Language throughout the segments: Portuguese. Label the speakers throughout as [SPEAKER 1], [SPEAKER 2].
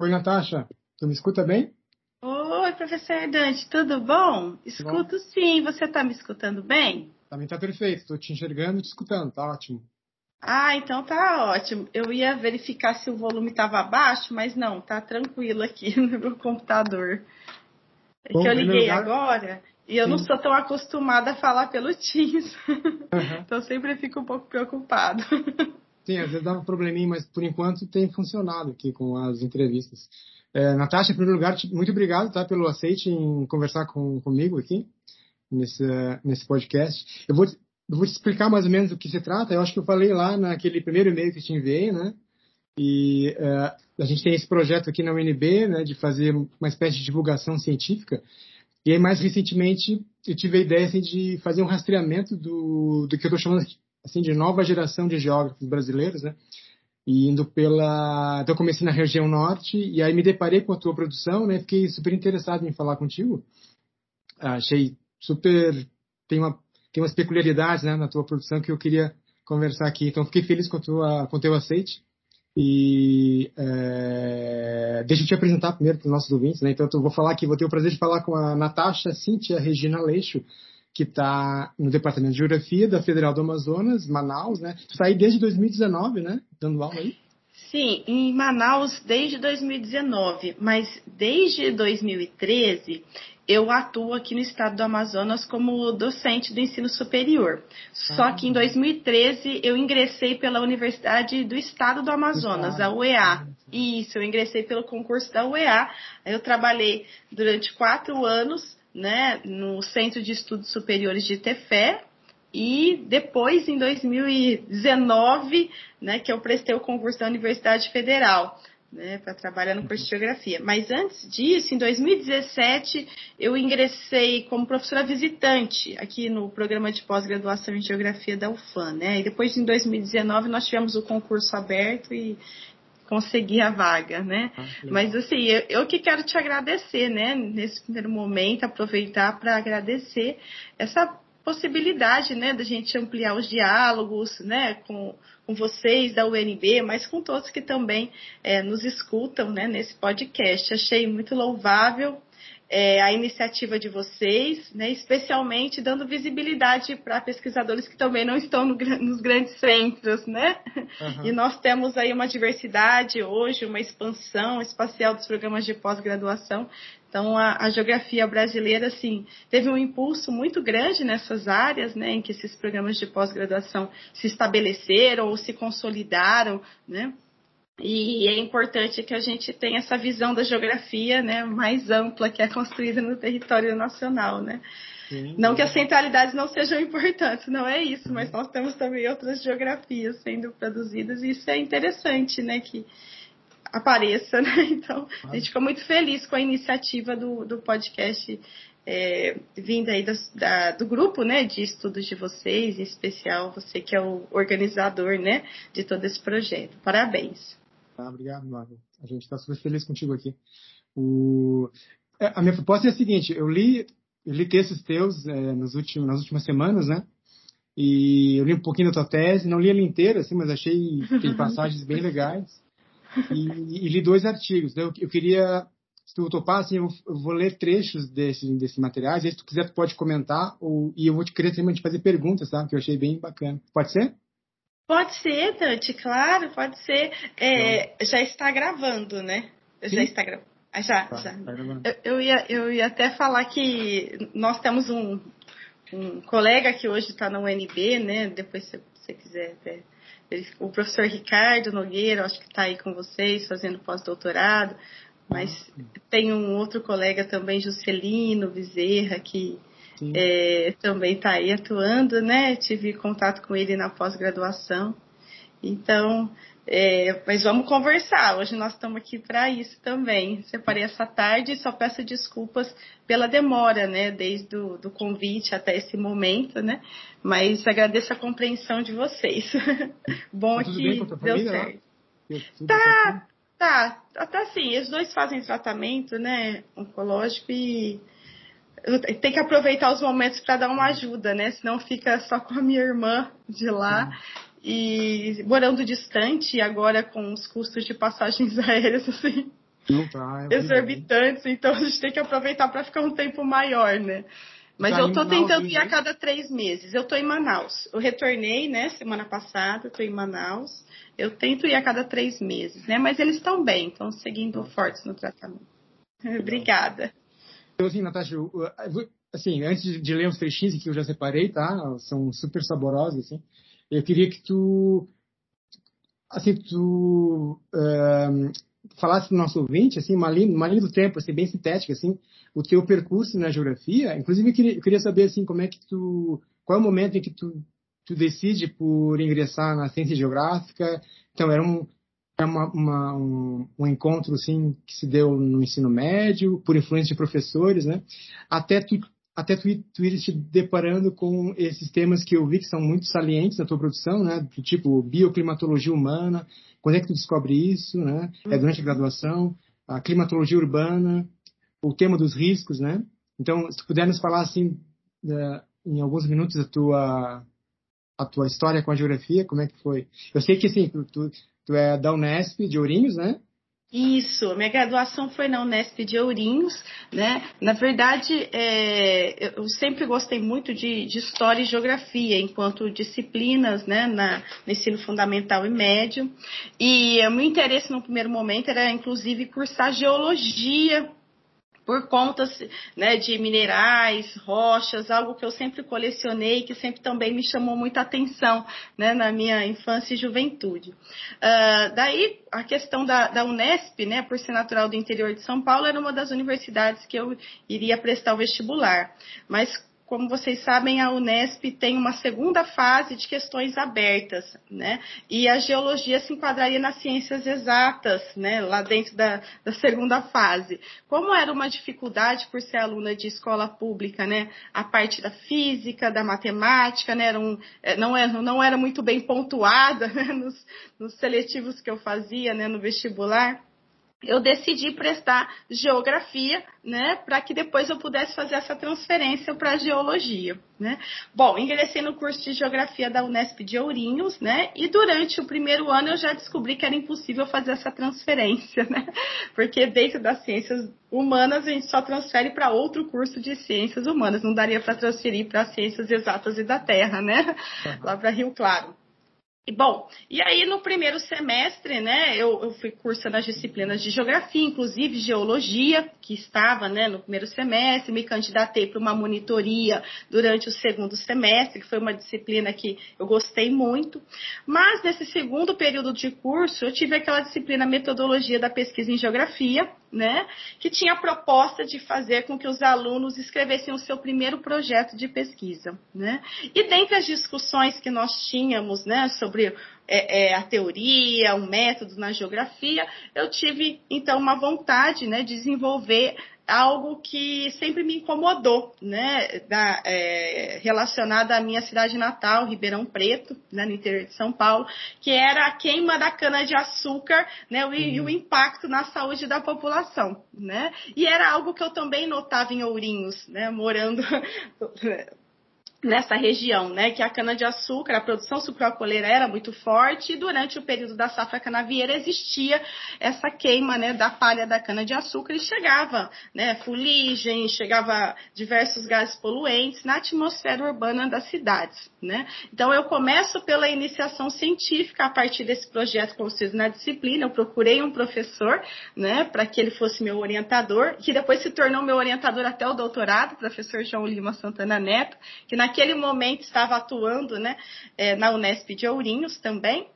[SPEAKER 1] Oi, Natasha. Tu me escuta bem?
[SPEAKER 2] Oi, professor Dante, tudo bom? Escuto bom. sim. Você está me escutando bem?
[SPEAKER 1] Também está perfeito. Estou te enxergando e te escutando. Tá ótimo.
[SPEAKER 2] Ah, então tá ótimo. Eu ia verificar se o volume estava baixo, mas não, tá tranquilo aqui no meu computador. É bom, que eu liguei lugar... agora e eu Sim. não sou tão acostumada a falar pelo Teams. Uhum. então sempre fico um pouco preocupado.
[SPEAKER 1] Sim, às vezes dá um probleminha, mas por enquanto tem funcionado aqui com as entrevistas. É, Natasha, em primeiro lugar, muito obrigado tá, pelo aceite em conversar com, comigo aqui nesse, nesse podcast. Eu vou, eu vou te explicar mais ou menos do que se trata. Eu acho que eu falei lá naquele primeiro e-mail que te enviei, né? E uh, a gente tem esse projeto aqui na UNB, né, de fazer uma espécie de divulgação científica. E aí, mais recentemente, eu tive a ideia assim, de fazer um rastreamento do, do que eu estou chamando assim, de nova geração de geógrafos brasileiros, né? E indo pela. Então, eu comecei na região norte, e aí me deparei com a tua produção, né? Fiquei super interessado em falar contigo. Achei super. Tem, uma, tem umas peculiaridades né, na tua produção que eu queria conversar aqui. Então, fiquei feliz com, tua, com o teu aceite. E é, deixa eu te apresentar primeiro para os nossos ouvintes, né? Então eu vou falar aqui, vou ter o prazer de falar com a Natasha Cíntia Regina Leixo, que está no Departamento de Geografia da Federal do Amazonas, Manaus, né? Tu está aí desde 2019, né? Dando aula aí?
[SPEAKER 2] Sim, em Manaus desde 2019, mas desde 2013 eu atuo aqui no estado do Amazonas como docente do ensino superior. Só ah. que em 2013 eu ingressei pela Universidade do Estado do Amazonas, a UEA. Isso, eu ingressei pelo concurso da UEA. Eu trabalhei durante quatro anos né, no Centro de Estudos Superiores de Tefé, e depois, em 2019, né, que eu prestei o concurso da Universidade Federal, né, para trabalhar no curso de Geografia. Mas antes disso, em 2017, eu ingressei como professora visitante aqui no programa de pós-graduação em Geografia da UFAM, né, e depois, em 2019, nós tivemos o concurso aberto e conseguir a vaga, né? Ah, Mas assim, eu, eu, que quero te agradecer, né? Nesse primeiro momento, aproveitar para agradecer essa possibilidade, né, da gente ampliar os diálogos, né, com, com vocês da UNB, mas com todos que também é, nos escutam, né, nesse podcast. Achei muito louvável é, a iniciativa de vocês, né, especialmente dando visibilidade para pesquisadores que também não estão no, nos grandes centros, né? Uhum. E nós temos aí uma diversidade hoje, uma expansão espacial dos programas de pós-graduação. Então, a, a, geografia brasileira, assim, teve um impulso muito grande nessas áreas, né, em que esses programas de pós-graduação se estabeleceram ou se consolidaram, né? E é importante que a gente tenha essa visão da geografia né, mais ampla que é construída no território nacional. Né? Sim. Não que as centralidades não sejam importantes, não é isso, mas nós temos também outras geografias sendo produzidas e isso é interessante né, que apareça. Né? Então, a gente ficou muito feliz com a iniciativa do, do podcast é, vinda aí do, da, do grupo né, de estudos de vocês, em especial você que é o organizador né, de todo esse projeto. Parabéns.
[SPEAKER 1] Tá, obrigado, Marco. A gente está super feliz contigo aqui. O... É, a minha proposta é a seguinte: eu li, eu li textos teus é, nos últimos, nas últimas semanas, né? E eu li um pouquinho da tua tese, não li ela inteira, assim, mas achei tem passagens bem legais. E, e, li dois artigos. Eu, eu queria, se tu topar, assim, eu, eu, vou ler trechos desses desse materiais. E se tu quiser, tu pode comentar. Ou, e eu vou te querer também te fazer perguntas, tá? Que eu achei bem bacana. Pode ser?
[SPEAKER 2] Pode ser, Dante, claro, pode ser. É, já está gravando, né? Sim. Já está gravando. Ah, já, tá, já. Tá eu, eu, ia, eu ia até falar que nós temos um, um colega que hoje está na UNB, né? Depois, se você quiser até. O professor Ricardo Nogueira, acho que está aí com vocês, fazendo pós-doutorado. Mas ah, tem um outro colega também, Juscelino Bezerra, que é, também está aí atuando, né? Tive contato com ele na pós-graduação. Então, é, mas vamos conversar. Hoje nós estamos aqui para isso também. Separei essa tarde e só peço desculpas pela demora, né? Desde o do convite até esse momento, né? Mas agradeço a compreensão de vocês. Bom tá que deu família, certo. Tá, tá. Até assim, eles dois fazem tratamento, né? Oncológico e tem que aproveitar os momentos para dar uma ajuda, né? Senão fica só com a minha irmã de lá. E morando distante, agora com os custos de passagens aéreas, assim,
[SPEAKER 1] tá,
[SPEAKER 2] é exorbitantes, então a gente tem que aproveitar para ficar um tempo maior, né? Mas tá eu estou tentando ir a cada três meses. Eu estou em Manaus. Eu retornei, né, semana passada, estou em Manaus. Eu tento ir a cada três meses, né? Mas eles estão bem, estão seguindo fortes no tratamento. Obrigada.
[SPEAKER 1] Então, assim, Natasha, assim, antes de ler os trechinhos que eu já separei, tá? São super saborosos, assim. Eu queria que tu, assim, tu um, falasse para o nosso ouvinte, assim, uma linha, uma linha do tempo, assim, bem sintética, assim, o teu percurso na geografia. Inclusive, eu queria, eu queria saber, assim, como é que tu, qual é o momento em que tu, tu decide por ingressar na ciência geográfica. Então, era um, é uma, uma, um, um, encontro assim que se deu no ensino médio por influência de professores, né? Até tu até tu, tu ires te deparando com esses temas que eu vi que são muito salientes na tua produção, né? Do tipo bioclimatologia humana. Quando é que tu descobre isso, né? É durante a graduação. A climatologia urbana, o tema dos riscos, né? Então, se tu puder nos falar assim, uh, em alguns minutos a tua a tua história com a geografia, como é que foi? Eu sei que assim, tu, tu é da Unesp de Ourinhos, né?
[SPEAKER 2] Isso, minha graduação foi na Unesp de Ourinhos, né? Na verdade, é, eu sempre gostei muito de, de, História e Geografia, enquanto disciplinas, né, na, no ensino fundamental e médio. E o meu interesse no primeiro momento era, inclusive, cursar Geologia por conta né, de minerais, rochas, algo que eu sempre colecionei, que sempre também me chamou muita atenção né, na minha infância e juventude. Uh, daí, a questão da, da, Unesp, né, por ser natural do interior de São Paulo, era uma das universidades que eu iria prestar o vestibular. Mas como vocês sabem, a Unesp tem uma segunda fase de questões abertas, né? E a geologia se enquadraria nas ciências exatas, né? Lá dentro da, da segunda fase. Como era uma dificuldade por ser aluna de escola pública, né? A parte da física, da matemática, né? Era um, é, não, era, não era muito bem pontuada né? nos, nos seletivos que eu fazia, né? No vestibular eu decidi prestar geografia, né, para que depois eu pudesse fazer essa transferência para geologia, né. Bom, ingressei no curso de geografia da Unesp de Ourinhos, né, e durante o primeiro ano eu já descobri que era impossível fazer essa transferência, né, porque dentro das ciências humanas a gente só transfere para outro curso de ciências humanas, não daria para transferir para ciências exatas e da Terra, né, uhum. lá para Rio Claro. Bom, e aí no primeiro semestre, né, eu, eu, fui cursando as disciplinas de geografia, inclusive geologia, que estava, né, no primeiro semestre, me candidatei para uma monitoria durante o segundo semestre, que foi uma disciplina que eu gostei muito. Mas nesse segundo período de curso, eu tive aquela disciplina metodologia da pesquisa em geografia, né, que tinha a proposta de fazer com que os alunos escrevessem o seu primeiro projeto de pesquisa, né? E dentre as discussões que nós tínhamos, né, sobre é, é, a teoria, o método na geografia, eu tive então uma vontade, né, de desenvolver algo que sempre me incomodou, né, da, é, relacionada à minha cidade natal, Ribeirão Preto, né, no interior de São Paulo, que era a queima da cana-de-açúcar, né, o, e o uhum. impacto na saúde da população, né, e era algo que eu também notava em Ourinhos, né, morando nessa região, né, que a cana-de-açúcar, a produção sucroalcooleira era muito forte e durante o período da safra canavieira existia essa queima, né, da palha da cana-de-açúcar e chegava, né, fuligem, chegava diversos gases poluentes na atmosfera urbana das cidades, né. Então eu começo pela iniciação científica a partir desse projeto com vocês na disciplina, eu procurei um professor, né, para que ele fosse meu orientador, que depois se tornou meu orientador até o doutorado, professor João Lima Santana Neto, que na naquele momento estava atuando né, é, na Unesp de Ourinhos também.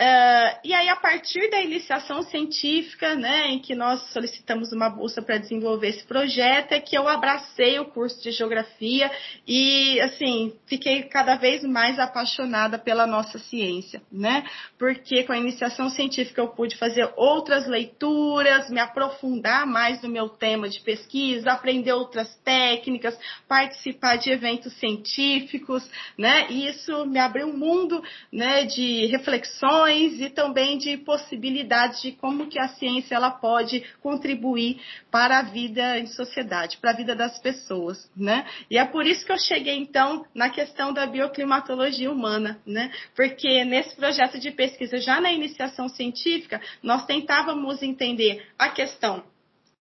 [SPEAKER 2] Uh, e aí, a partir da iniciação científica, né, em que nós solicitamos uma bolsa para desenvolver esse projeto, é que eu abracei o curso de geografia e, assim, fiquei cada vez mais apaixonada pela nossa ciência, né? Porque com a iniciação científica eu pude fazer outras leituras, me aprofundar mais no meu tema de pesquisa, aprender outras técnicas, participar de eventos científicos, né? E isso me abriu um mundo, né, de reflexões e também de possibilidades de como que a ciência ela pode contribuir para a vida em sociedade, para a vida das pessoas, né? E é por isso que eu cheguei então na questão da bioclimatologia humana, né? Porque nesse projeto de pesquisa, já na iniciação científica, nós tentávamos entender a questão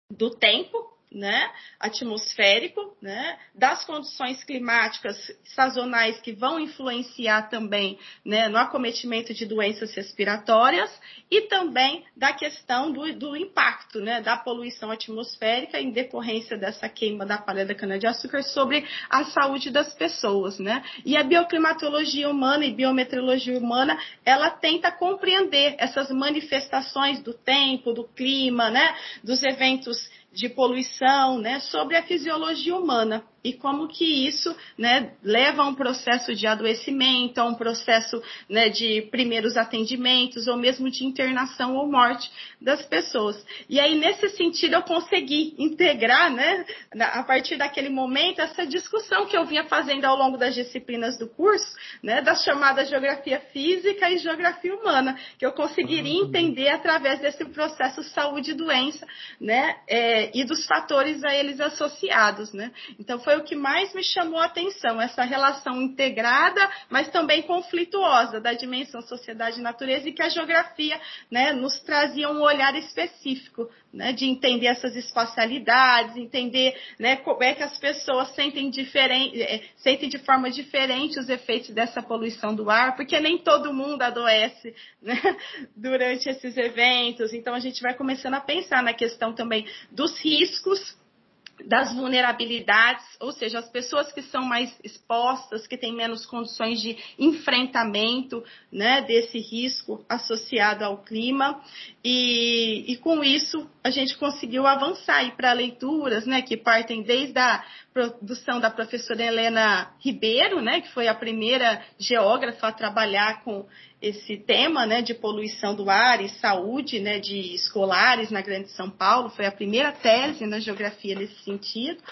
[SPEAKER 2] do tempo, né, atmosférico, né, das condições climáticas sazonais que vão influenciar também né, no acometimento de doenças respiratórias e também da questão do, do impacto né, da poluição atmosférica em decorrência dessa queima da palha da cana-de-açúcar sobre a saúde das pessoas. Né? E a bioclimatologia humana e biometeorologia humana, ela tenta compreender essas manifestações do tempo, do clima, né, dos eventos de poluição, né, sobre a fisiologia humana e como que isso né, leva a um processo de adoecimento, a um processo né, de primeiros atendimentos ou mesmo de internação ou morte das pessoas. E aí, nesse sentido, eu consegui integrar, né, a partir daquele momento, essa discussão que eu vinha fazendo ao longo das disciplinas do curso, né, das chamadas geografia física e geografia humana, que eu conseguiria uhum. entender através desse processo saúde e doença, né, é, e dos fatores a eles associados, né. Então, foi foi o que mais me chamou a atenção, essa relação integrada, mas também conflituosa da dimensão sociedade e natureza e que a geografia né, nos trazia um olhar específico né, de entender essas espacialidades, entender né, como é que as pessoas sentem, diferente, é, sentem de forma diferente os efeitos dessa poluição do ar, porque nem todo mundo adoece né, durante esses eventos. Então a gente vai começando a pensar na questão também dos riscos das vulnerabilidades, ou seja, as pessoas que são mais expostas, que têm menos condições de enfrentamento né, desse risco associado ao clima. E, e com isso a gente conseguiu avançar para leituras né, que partem desde a produção da professora Helena Ribeiro, né, que foi a primeira geógrafa a trabalhar com esse tema né, de poluição do ar e saúde né, de escolares na Grande São Paulo, foi a primeira tese na geografia nesse sentido,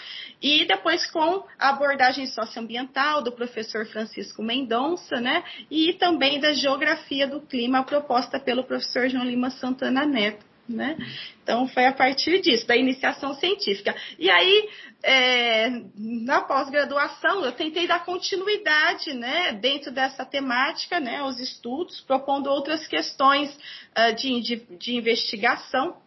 [SPEAKER 2] e depois com a abordagem socioambiental do professor Francisco Mendonça, né, e também da geografia do clima proposta pelo professor João Lima Santana Neto. Né? Então foi a partir disso, da iniciação científica. E aí, é, na pós-graduação, eu tentei dar continuidade né, dentro dessa temática, né, aos estudos, propondo outras questões uh, de, de, de investigação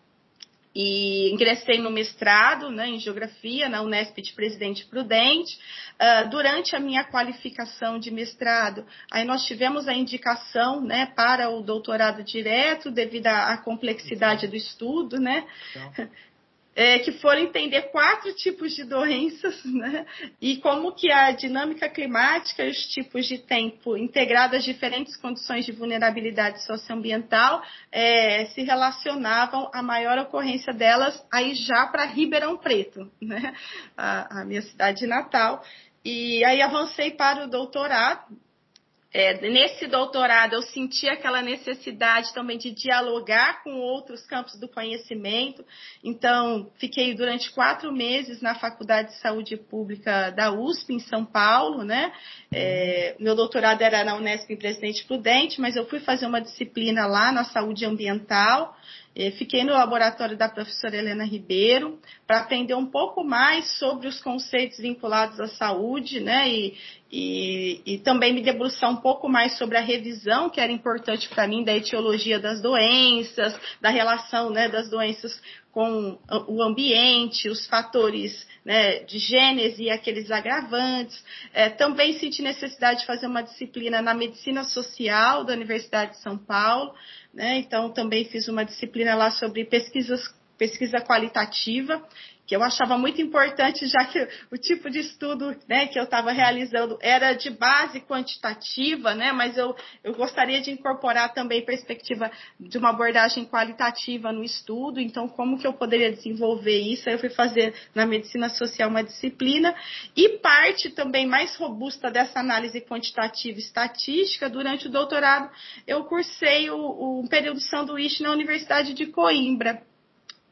[SPEAKER 2] e ingressei no mestrado né, em Geografia na Unesp de Presidente Prudente. Uh, durante a minha qualificação de mestrado, aí nós tivemos a indicação né, para o doutorado direto, devido à complexidade do estudo, né? Então é, que foram entender quatro tipos de doenças, né? E como que a dinâmica climática e os tipos de tempo integrados às diferentes condições de vulnerabilidade socioambiental é, se relacionavam à maior ocorrência delas aí já para Ribeirão Preto, né? A, a minha cidade natal. E aí avancei para o doutorado, é, nesse doutorado eu senti aquela necessidade também de dialogar com outros campos do conhecimento. Então, fiquei durante quatro meses na Faculdade de Saúde Pública da USP, em São Paulo, né? É, meu doutorado era na Unesp em Presidente Prudente, mas eu fui fazer uma disciplina lá na saúde ambiental. É, fiquei no laboratório da professora Helena Ribeiro para aprender um pouco mais sobre os conceitos vinculados à saúde, né? E, e, e, também me debruçar um pouco mais sobre a revisão, que era importante para mim, da etiologia das doenças, da relação né, das doenças com o ambiente, os fatores né, de gênese e aqueles agravantes. É, também senti necessidade de fazer uma disciplina na medicina social da Universidade de São Paulo, né, então também fiz uma disciplina lá sobre pesquisas pesquisa qualitativa que eu achava muito importante, já que o tipo de estudo né, que eu estava realizando era de base quantitativa, né, mas eu, eu gostaria de incorporar também perspectiva de uma abordagem qualitativa no estudo, então como que eu poderia desenvolver isso? Eu fui fazer na medicina social uma disciplina. E parte também mais robusta dessa análise quantitativa e estatística, durante o doutorado eu cursei o, o período sanduíche na Universidade de Coimbra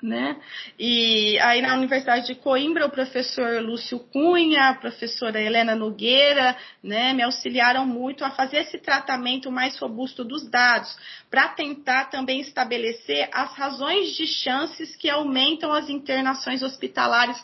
[SPEAKER 2] né? E aí na Universidade de Coimbra, o professor Lúcio Cunha, a professora Helena Nogueira, né, me auxiliaram muito a fazer esse tratamento mais robusto dos dados, para tentar também estabelecer as razões de chances que aumentam as internações hospitalares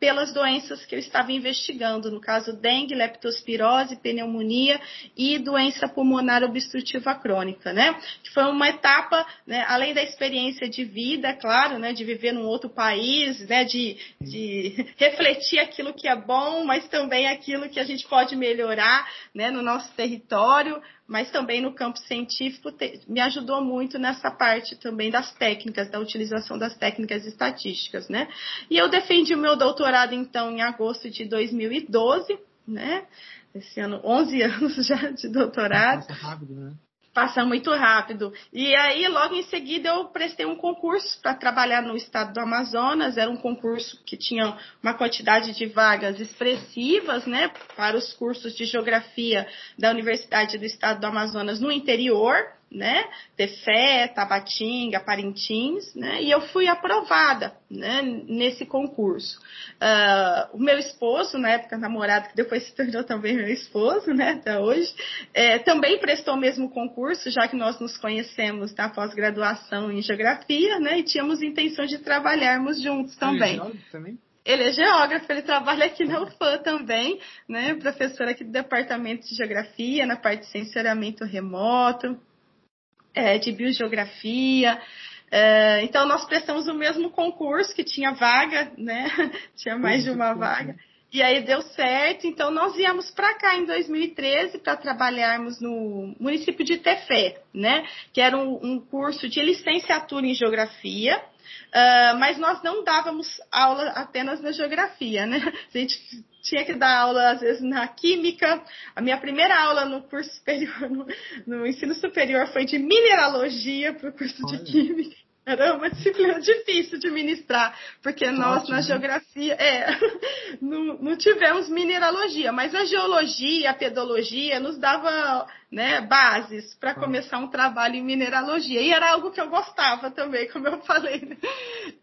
[SPEAKER 2] pelas doenças que eu estava investigando, no caso dengue, leptospirose, pneumonia e doença pulmonar obstrutiva crônica, né? Que foi uma etapa, né, além da experiência de vida, claro, né, de viver num outro país, né, de, de refletir aquilo que é bom, mas também aquilo que a gente pode melhorar, né, no nosso território, mas também no campo científico te, me ajudou muito nessa parte também das técnicas, da utilização das técnicas estatísticas, né? E eu defendi o meu doutorado então em agosto de 2012, né? Esse ano, 11 anos já de doutorado.
[SPEAKER 1] Passa rápido, né?
[SPEAKER 2] Passa muito rápido. E aí, logo em seguida, eu prestei um concurso para trabalhar no estado do Amazonas. Era um concurso que tinha uma quantidade de vagas expressivas, né, para os cursos de geografia da Universidade do Estado do Amazonas no interior né? Tefé, Tabatinga, Parintins, né? E eu fui aprovada, né? Nesse concurso. Uh, o meu esposo, na época namorado, que depois se tornou também meu esposo, né? Até hoje, é, também prestou o mesmo concurso, já que nós nos conhecemos na pós-graduação em Geografia, né? E tínhamos intenção de trabalharmos juntos também.
[SPEAKER 1] também?
[SPEAKER 2] Ele é geógrafo, ele trabalha aqui na UFAM também, né? Professor aqui do Departamento de Geografia, na parte de sensoriamento remoto é, de biogeografia. É, então, nós prestamos o mesmo concurso, que tinha vaga, né? tinha mais de uma vaga. E aí deu certo, então nós viemos para cá em 2013 para trabalharmos no município de Tefé, né? Que era um, um curso de licenciatura em geografia, uh, mas nós não dávamos aula apenas na geografia, né? A gente tinha que dar aula, às vezes, na química. A minha primeira aula no curso superior, no, no ensino superior, foi de mineralogia para o curso Olha. de química. Era uma disciplina difícil de ministrar, porque tá nós ótimo, na né? geografia é, não, não, tivemos mineralogia, mas a geologia, a pedologia nos dava né, bases para tá. começar um trabalho em mineralogia. E era algo que eu gostava também, como eu falei. Né?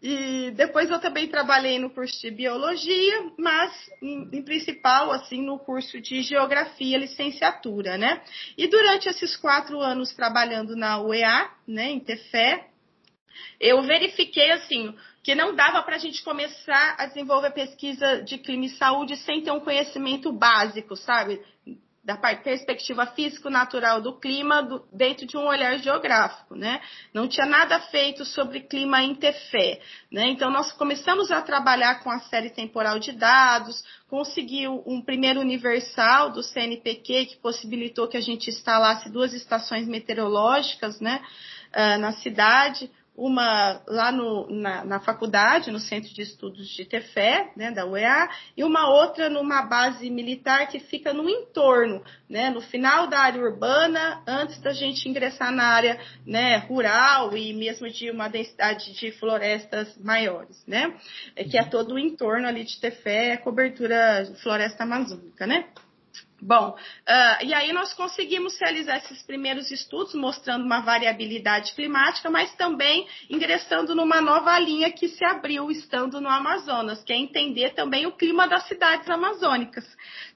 [SPEAKER 2] E depois eu também trabalhei no curso de biologia, mas em, em principal assim no curso de geografia, licenciatura, né? E durante esses quatro anos trabalhando na UEA, né, em Tefé, eu verifiquei assim que não dava para a gente começar a desenvolver pesquisa de clima e saúde sem ter um conhecimento básico, sabe? Da perspectiva físico-natural do clima do, dentro de um olhar geográfico, né? Não tinha nada feito sobre clima em Tefé, né? Então, nós começamos a trabalhar com a série temporal de dados, conseguiu um primeiro universal do CNPq que possibilitou que a gente instalasse duas estações meteorológicas, né? Uh, na cidade, uma lá no, na, na, faculdade, no Centro de Estudos de Tefé, né, da UEA, e uma outra numa base militar que fica no entorno, né, no final da área urbana, antes da gente ingressar na área né, rural e mesmo de uma densidade de florestas maiores, né, que é todo o entorno ali de Tefé, cobertura floresta amazônica, né. Bom, uh, e aí nós conseguimos realizar esses primeiros estudos mostrando uma variabilidade climática, mas também ingressando numa nova linha que se abriu estando no Amazonas, que é entender também o clima das cidades amazônicas.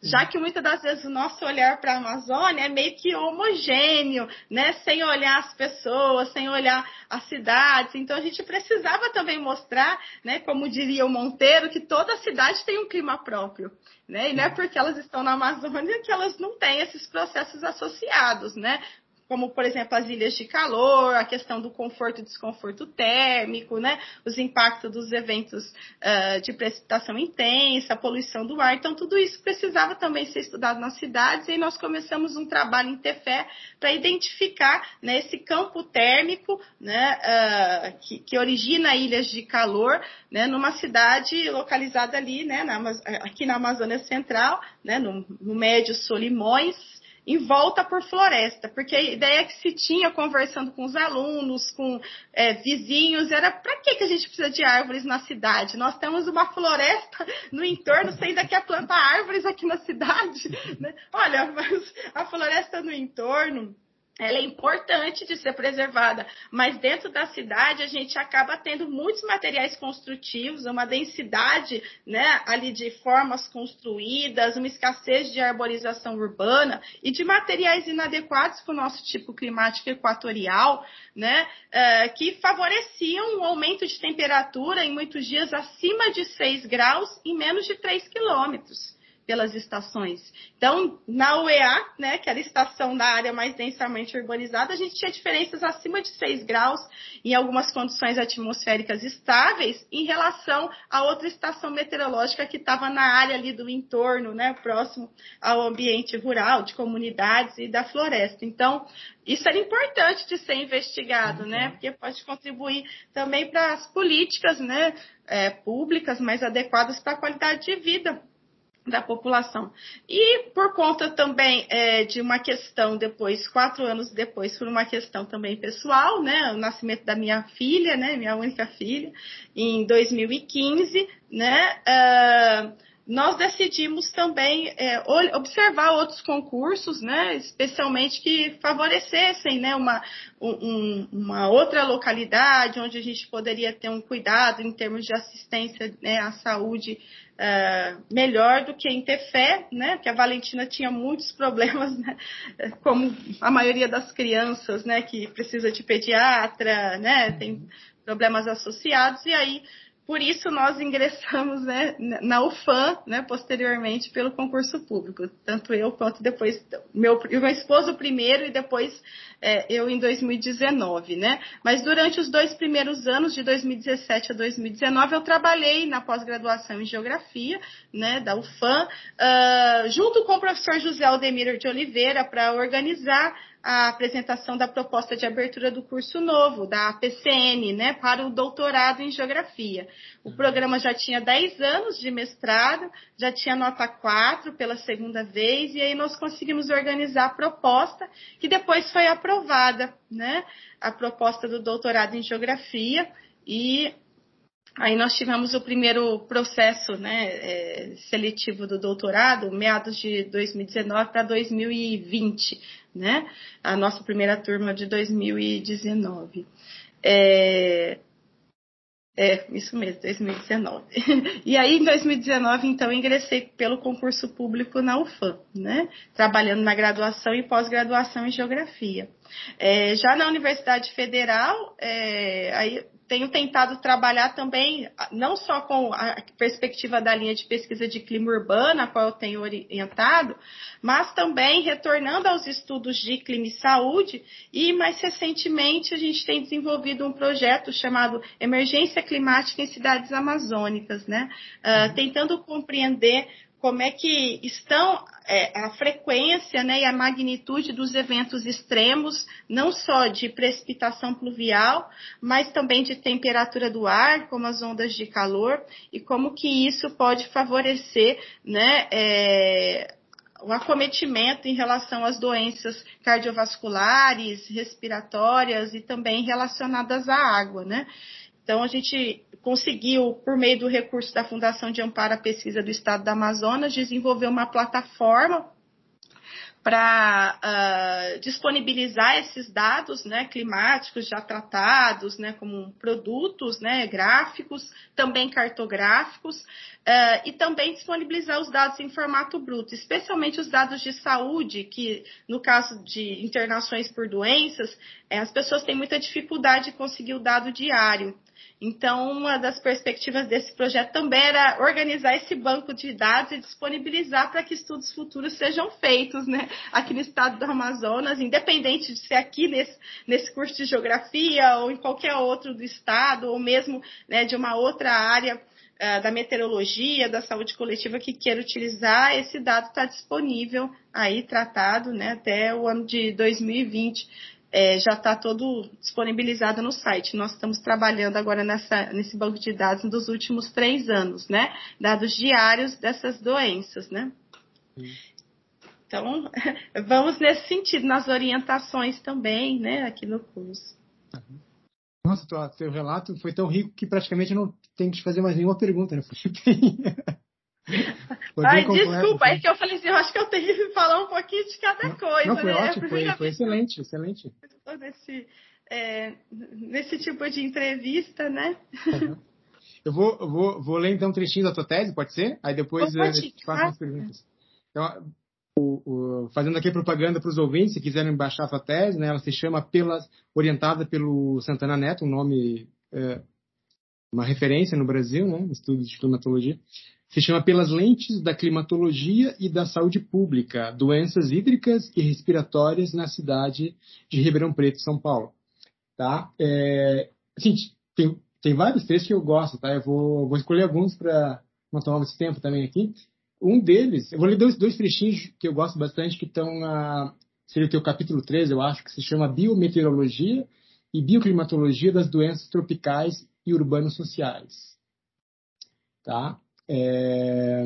[SPEAKER 2] Já que muitas das vezes o nosso olhar para a Amazônia é meio que homogêneo, né? Sem olhar as pessoas, sem olhar as cidades. Então a gente precisava também mostrar, né, como diria o Monteiro, que toda cidade tem um clima próprio. Né? E não é porque elas estão na Amazônia que elas não têm esses processos associados, né? Como, por exemplo, as ilhas de calor, a questão do conforto e desconforto térmico, né? os impactos dos eventos uh, de precipitação intensa, a poluição do ar. Então, tudo isso precisava também ser estudado nas cidades e nós começamos um trabalho em Tefé para identificar né, esse campo térmico né, uh, que, que, origina ilhas de calor né, numa cidade localizada ali, né, na, aqui na Amazônia Central, né, no, no Médio Solimões, em volta por floresta, porque a ideia que se tinha conversando com os alunos, com é, vizinhos, era para que, que a gente precisa de árvores na cidade? Nós temos uma floresta no entorno, você ainda quer plantar árvores aqui na cidade? Né? Olha, mas a floresta no entorno, ela é importante de ser preservada, mas dentro da cidade a gente acaba tendo muitos materiais construtivos, uma densidade né, ali de formas construídas, uma escassez de arborização urbana e de materiais inadequados para o nosso tipo climático equatorial, né, é, que favoreciam um aumento de temperatura em muitos dias acima de 6 graus em menos de 3 quilômetros pelas estações. Então, na UEA, né, que era a estação da área mais densamente urbanizada, a gente tinha diferenças acima de 6 graus em algumas condições atmosféricas estáveis em relação a outra estação meteorológica que estava na área ali do entorno, né, próximo ao ambiente rural, de comunidades e da floresta. Então, isso era importante de ser investigado, né? Porque pode contribuir também para as políticas, né, é, públicas mais adequadas para a qualidade de vida da população. E por conta também é, de uma questão depois, quatro anos depois, por uma questão também pessoal, né, o nascimento da minha filha, né, minha única filha, em 2015, né, uh, nós decidimos também é, observar outros concursos, né, especialmente que favorecessem né, uma, um, uma outra localidade onde a gente poderia ter um cuidado em termos de assistência né, à saúde uh, melhor do que em ter fé, né, porque a Valentina tinha muitos problemas, né, como a maioria das crianças, né, que precisa de pediatra, né, tem problemas associados, e aí por isso nós ingressamos né, na UFAM, né, posteriormente pelo concurso público, tanto eu quanto depois meu, meu esposo primeiro e depois é, eu em 2019, né? Mas durante os dois primeiros anos, de 2017 a 2019, eu trabalhei na pós-graduação em Geografia, né, da UFAM, uh, junto com o professor José Aldemir de Oliveira, para organizar a apresentação da proposta de abertura do curso novo, da PCN, né, para o doutorado em Geografia. O programa já tinha 10 anos de mestrado, já tinha nota 4 pela segunda vez, e aí nós conseguimos organizar a proposta, que depois foi aprovada, né, a proposta do doutorado em Geografia, e Aí nós tivemos o primeiro processo né, é, seletivo do doutorado, meados de 2019 para 2020, né? A nossa primeira turma de 2019. É, é, isso mesmo, 2019. e aí, em 2019, então, ingressei pelo concurso público na UFAM, né? Trabalhando na graduação e pós-graduação em Geografia. É, já na Universidade Federal, é, aí tenho tentado trabalhar também, não só com a perspectiva da linha de pesquisa de clima urbano, a qual eu tenho orientado, mas também retornando aos estudos de clima e saúde, e mais recentemente a gente tem desenvolvido um projeto chamado Emergência Climática em Cidades Amazônicas, né? Uh, tentando compreender como é que estão é, a frequência né, e a magnitude dos eventos extremos, não só de precipitação pluvial, mas também de temperatura do ar, como as ondas de calor, e como que isso pode favorecer né, é, o acometimento em relação às doenças cardiovasculares, respiratórias e também relacionadas à água, né? Então, a gente conseguiu, por meio do recurso da Fundação de Amparo à Pesquisa do Estado do Amazonas, desenvolver uma plataforma para uh, disponibilizar esses dados né, climáticos já tratados né, como produtos né, gráficos, também cartográficos, uh, e também disponibilizar os dados em formato bruto, especialmente os dados de saúde, que no caso de internações por doenças, eh, as pessoas têm muita dificuldade de conseguir o dado diário. Então, uma das perspectivas desse projeto também era organizar esse banco de dados e disponibilizar para que estudos futuros sejam feitos né, aqui no estado do Amazonas, independente de ser aqui nesse, nesse curso de geografia ou em qualquer outro do estado, ou mesmo né, de uma outra área uh, da meteorologia, da saúde coletiva que queira utilizar, esse dado está disponível aí, tratado né, até o ano de 2020 é, já está todo disponibilizado no site. Nós estamos trabalhando agora nessa, nesse banco de dados dos últimos três anos, né? Dados diários dessas doenças, né? Então, vamos nesse sentido, nas orientações também, né, aqui no curso.
[SPEAKER 1] Nossa, teu, teu relato foi tão rico que praticamente não tem que te fazer mais nenhuma pergunta, né?
[SPEAKER 2] Ai, desculpa, é que eu falei assim, eu acho que eu tenho que falar um pouquinho de cada coisa.
[SPEAKER 1] Não, foi
[SPEAKER 2] né?
[SPEAKER 1] ótimo, foi, foi excelente, excelente.
[SPEAKER 2] Nesse, é, nesse tipo de entrevista, né?
[SPEAKER 1] Uhum. Eu vou, eu vou, vou ler então um trechinho da tua tese, pode ser? Aí depois eu te faço as perguntas. Então, o, o, fazendo aqui propaganda para os ouvintes, se quiserem baixar a sua tese, né, ela se chama pelas, orientada pelo Santana Neto, um nome, é, uma referência no Brasil, né, estudo de climatologia. Se chama Pelas Lentes da Climatologia e da Saúde Pública, Doenças Hídricas e Respiratórias na cidade de Ribeirão Preto, São Paulo. Tá? É, assim, tem, tem vários textos que eu gosto, tá? Eu vou, vou escolher alguns para não tomar muito tempo também aqui. Um deles, eu vou ler dois, dois trechinhos que eu gosto bastante, que estão na. Seria o teu capítulo 13, eu acho, que se chama Biometeorologia e Bioclimatologia das Doenças Tropicais e Urbanos Sociais. Tá? É...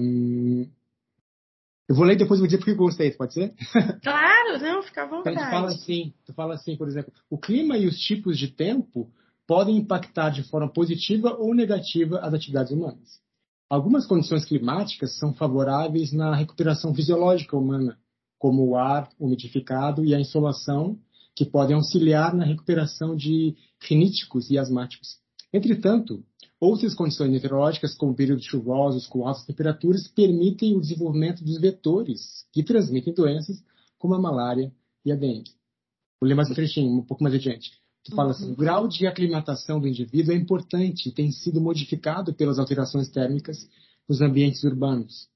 [SPEAKER 1] Eu vou ler e depois vou dizer por que eu gostei, pode ser?
[SPEAKER 2] Claro, não, fica à vontade.
[SPEAKER 1] Então, tu fala assim, tu fala assim, por exemplo, o clima e os tipos de tempo podem impactar de forma positiva ou negativa as atividades humanas. Algumas condições climáticas são favoráveis na recuperação fisiológica humana, como o ar umidificado e a insolação, que podem auxiliar na recuperação de riníticos e asmáticos. Entretanto, outras condições meteorológicas, como períodos chuvosos com altas temperaturas, permitem o desenvolvimento dos vetores que transmitem doenças, como a malária e a dengue. Vou ler mais um trechinho, um pouco mais adiante. Tu fala assim, o grau de aclimatação do indivíduo é importante e tem sido modificado pelas alterações térmicas nos ambientes urbanos,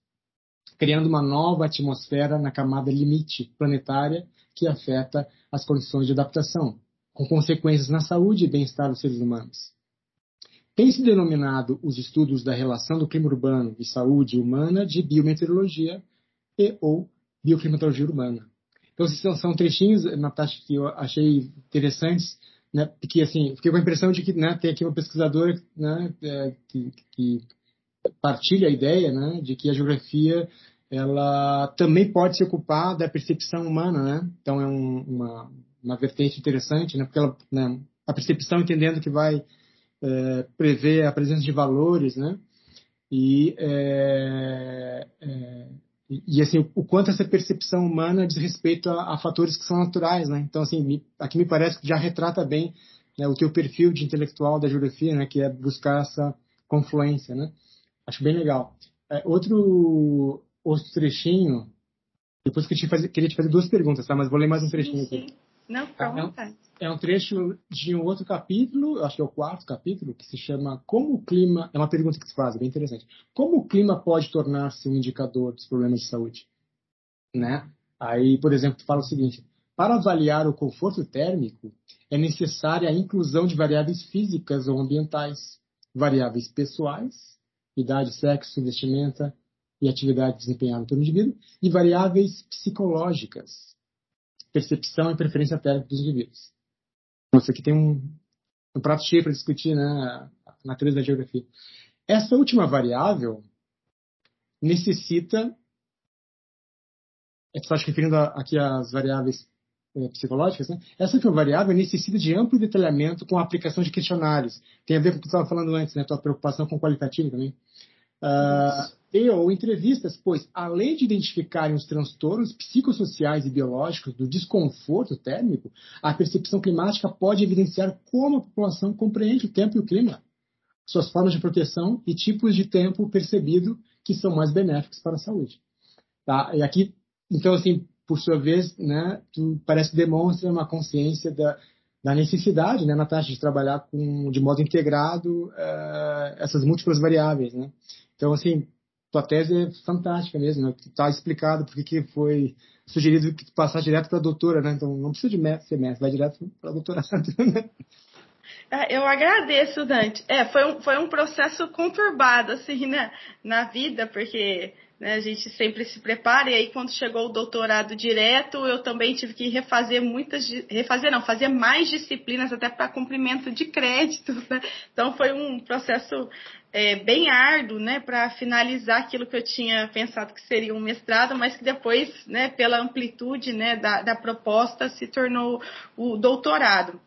[SPEAKER 1] criando uma nova atmosfera na camada limite planetária que afeta as condições de adaptação, com consequências na saúde e bem-estar dos seres humanos. Tem se denominado os estudos da relação do clima urbano e saúde humana de biometeorologia e ou bioclimatologia urbana. Então, são, são trechinhos, Natasha, que eu achei interessantes né, porque assim, fiquei com a impressão de que né, tem aqui uma pesquisadora né, é, que, que, partilha a ideia né, de que a geografia ela também pode se ocupar da percepção humana, né? Então é um, uma, uma vertente interessante, né? Porque ela, né, a percepção entendendo que vai é, prever a presença de valores, né? E é, é, e, assim, o quanto essa percepção humana diz respeito a, a fatores que são naturais, né? Então, assim, me, aqui me parece que já retrata bem né, o teu perfil de intelectual da geografia, né? Que é buscar essa confluência, né? Acho bem legal. É, outro, outro trechinho, depois que eu te fazer, queria te fazer duas perguntas, tá? Mas vou ler mais um trechinho
[SPEAKER 2] sim, sim.
[SPEAKER 1] aqui.
[SPEAKER 2] Não, fica à vontade.
[SPEAKER 1] É um trecho de um outro capítulo, acho que é o quarto capítulo, que se chama Como o clima. É uma pergunta que se faz, é bem interessante. Como o clima pode tornar-se um indicador dos problemas de saúde? Né? Aí, por exemplo, tu fala o seguinte: para avaliar o conforto térmico, é necessária a inclusão de variáveis físicas ou ambientais, variáveis pessoais, idade, sexo, vestimenta e atividade desempenhada pelo indivíduo, e variáveis psicológicas, percepção e preferência térmica dos indivíduos. Nossa, aqui tem um, um prato cheio para discutir, né? A natureza da geografia. Essa última variável necessita. Você está referindo aqui às variáveis é, psicológicas, né? Essa última variável necessita de amplo detalhamento com a aplicação de questionários. Tem a ver com o que você estava falando antes, né? Tua preocupação com qualitativo também. Uh, e ou entrevistas, pois, além de identificarem os transtornos psicossociais e biológicos do desconforto térmico, a percepção climática pode evidenciar como a população compreende o tempo e o clima, suas formas de proteção e tipos de tempo percebido que são mais benéficos para a saúde. Tá? E aqui, então, assim, por sua vez, né, tu parece demonstra uma consciência da, da necessidade, né, Natasha, de trabalhar com, de modo integrado uh, essas múltiplas variáveis, né? Então, assim, tua tese é fantástica mesmo, né? Tá explicado porque que foi sugerido que passar direto para a doutora, né? Então não precisa de mestre, semestre, vai direto para a doutorado. Né?
[SPEAKER 2] É, eu agradeço, Dante. É, foi um, foi um processo conturbado, assim, né, na vida, porque né, a gente sempre se prepara, e aí quando chegou o doutorado direto, eu também tive que refazer muitas, refazer não, fazer mais disciplinas até para cumprimento de créditos, né? Então foi um processo é, bem árduo, né, para finalizar aquilo que eu tinha pensado que seria um mestrado, mas que depois, né, pela amplitude, né, da, da proposta, se tornou o doutorado.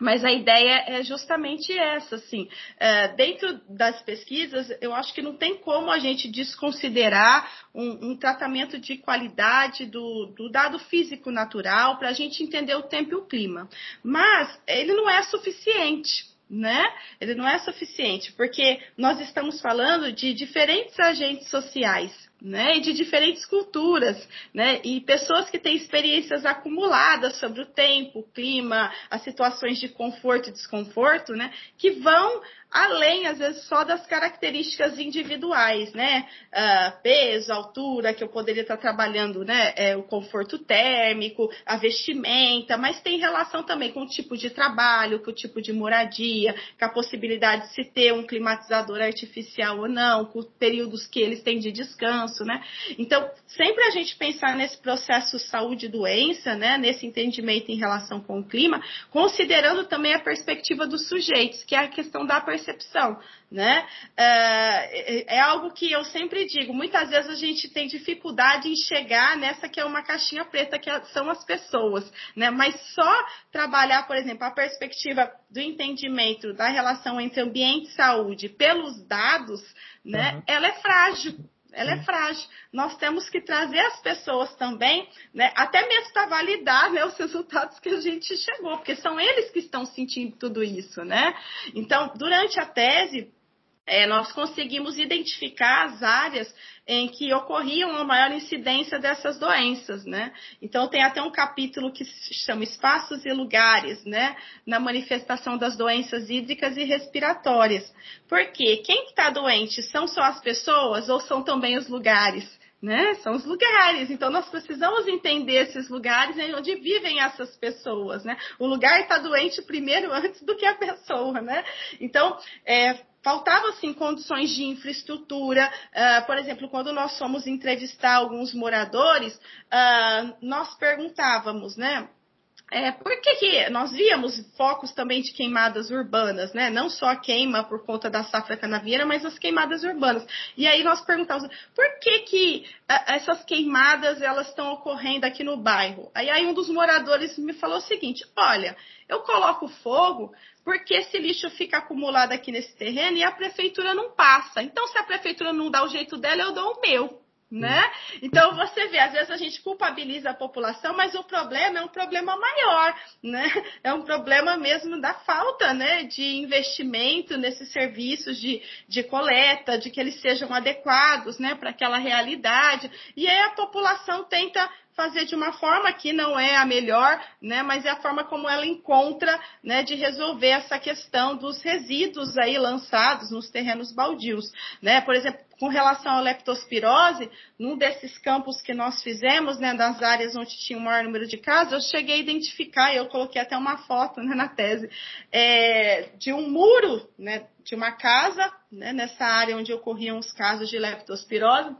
[SPEAKER 2] Mas a ideia é justamente essa, assim. É, dentro das pesquisas, eu acho que não tem como a gente desconsiderar um, um tratamento de qualidade do, do dado físico natural para a gente entender o tempo e o clima. Mas ele não é suficiente né? Ele não é suficiente, porque nós estamos falando de diferentes agentes sociais, né? De diferentes culturas, né? E pessoas que têm experiências acumuladas sobre o tempo, o clima, as situações de conforto e desconforto, né? Que vão além, às vezes, só das características individuais, né? Uh, peso, altura, que eu poderia estar trabalhando, né? É, o conforto térmico, a vestimenta, mas tem relação também com o tipo de trabalho, com o tipo de moradia, com a possibilidade de se ter um climatizador artificial ou não, com períodos que eles têm de descanso, né? Então, sempre a gente pensar nesse processo saúde e doença, né? Nesse entendimento em relação com o clima, considerando também a perspectiva dos sujeitos, que é a questão da percepção percepção, né? É, é, algo que eu sempre digo. Muitas vezes a gente tem dificuldade em chegar nessa que é uma caixinha preta que são as pessoas, né? Mas só trabalhar, por exemplo, a perspectiva do entendimento da relação entre ambiente e saúde pelos dados, né? Uhum. Ela é frágil ela é frágil. Nós temos que trazer as pessoas também, né, até mesmo para validar né, os resultados que a gente chegou, porque são eles que estão sentindo tudo isso, né? Então, durante a tese, é, nós conseguimos identificar as áreas em que ocorriam a maior incidência dessas doenças, né? Então tem até um capítulo que se chama Espaços e Lugares, né? Na manifestação das doenças hídricas e respiratórias. Porque quem está doente são só as pessoas ou são também os lugares? Né? São os lugares. Então nós precisamos entender esses lugares né, onde vivem essas pessoas, né? O lugar está doente primeiro antes do que a pessoa, né? Então é, faltavam assim condições de infraestrutura. Uh, por exemplo, quando nós fomos entrevistar alguns moradores, uh, nós perguntávamos, né? É, por que, que nós víamos focos também de queimadas urbanas, né? Não só a queima por conta da safra canavieira, mas as queimadas urbanas. E aí nós perguntávamos, por que que essas queimadas elas estão ocorrendo aqui no bairro? Aí, aí um dos moradores me falou o seguinte, olha, eu coloco fogo porque esse lixo fica acumulado aqui nesse terreno e a prefeitura não passa. Então, se a prefeitura não dá o jeito dela, eu dou o meu né? Então você vê, às vezes a gente culpabiliza a população, mas o problema é um problema maior, né? É um problema mesmo da falta, né, de investimento nesses serviços de, de coleta, de que eles sejam adequados, né, para aquela realidade. E aí a população tenta fazer de uma forma que não é a melhor, né, mas é a forma como ela encontra, né, de resolver essa questão dos resíduos aí lançados nos terrenos baldios, né? Por exemplo, com relação à leptospirose, num desses campos que nós fizemos, né, das áreas onde tinha o maior número de casos, eu cheguei a identificar, e eu coloquei até uma foto né, na tese, é, de um muro, né, de uma casa, né, nessa área onde ocorriam os casos de leptospirose,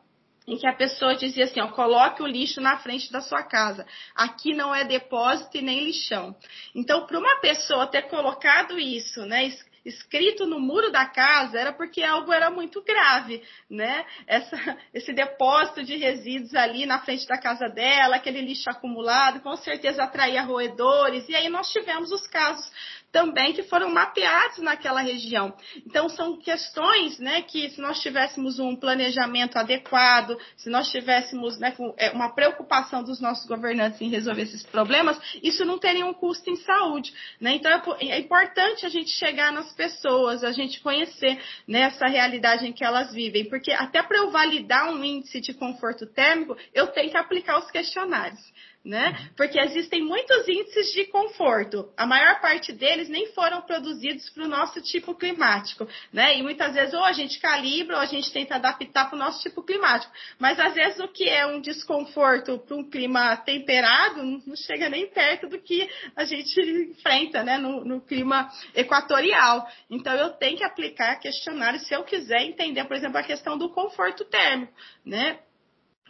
[SPEAKER 2] em que a pessoa dizia assim, ó, coloque o lixo na frente da sua casa. Aqui não é depósito e nem lixão. Então, para uma pessoa ter colocado isso, né, escrito no muro da casa era porque algo era muito grave, né? Essa, esse depósito de resíduos ali na frente da casa dela, aquele lixo acumulado, com certeza atraía roedores. E aí nós tivemos os casos também que foram mapeados naquela região. Então, são questões né, que, se nós tivéssemos um planejamento adequado, se nós tivéssemos né, é, uma preocupação dos nossos governantes em resolver esses problemas, isso não teria um custo em saúde. Né? Então, é, é importante a gente chegar nas pessoas, a gente conhecer né, essa realidade em que elas vivem, porque até para eu validar um índice de conforto térmico, eu tenho que aplicar os questionários né? Uhum. Porque existem muitos índices de conforto. A maior parte deles nem foram produzidos para o nosso tipo climático, né? E muitas vezes ou a gente calibra ou a gente tenta adaptar para o nosso tipo climático. Mas às vezes o que é um desconforto para um clima temperado não chega nem perto do que a gente enfrenta, né? No, no clima equatorial. Então eu tenho que aplicar questionários se eu quiser entender, por exemplo, a questão do conforto térmico, né?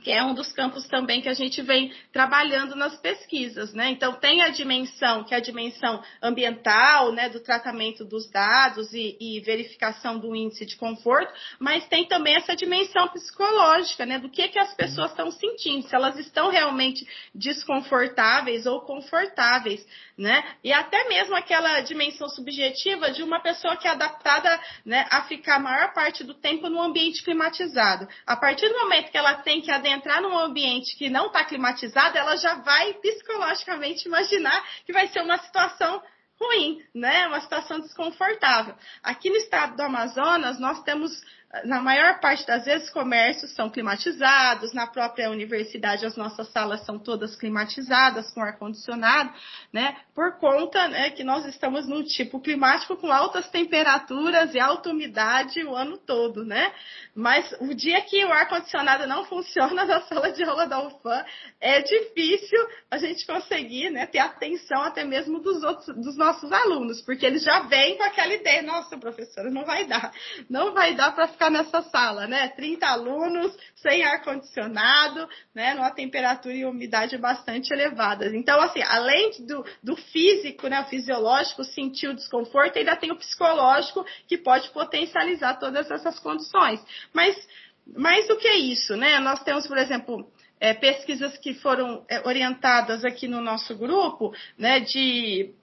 [SPEAKER 2] Que é um dos campos também que a gente vem trabalhando nas pesquisas, né? Então tem a dimensão, que é a dimensão ambiental, né, do tratamento dos dados e, e, verificação do índice de conforto, mas tem também essa dimensão psicológica, né, do que que as pessoas estão sentindo, se elas estão realmente desconfortáveis ou confortáveis, né? E até mesmo aquela dimensão subjetiva de uma pessoa que é adaptada, né, a ficar a maior parte do tempo no ambiente climatizado. A partir do momento que ela tem que adentrar num ambiente que não está climatizado, ela já vai psicologicamente imaginar que vai ser uma situação ruim, né? Uma situação desconfortável. Aqui no estado do Amazonas, nós temos na maior parte das vezes, comércios são climatizados, na própria universidade as nossas salas são todas climatizadas, com ar-condicionado, né? Por conta né, que nós estamos no tipo climático com altas temperaturas e alta umidade o ano todo, né? Mas o dia que o ar-condicionado não funciona na sala de aula da UFAM, é difícil a gente conseguir né, ter atenção até mesmo dos, outros, dos nossos alunos, porque eles já vêm com aquela ideia, nossa, professora, não vai dar, não vai dar para ficar nessa sala, né? 30 alunos, sem ar-condicionado, né? Numa temperatura e umidade bastante elevadas. Então, assim, além do, do físico, né? O fisiológico, sentir o desconforto, ainda tem o psicológico que pode potencializar todas essas condições. Mas, mais do que isso, né? Nós temos, por exemplo, é, pesquisas que foram é, orientadas aqui no nosso grupo, né? De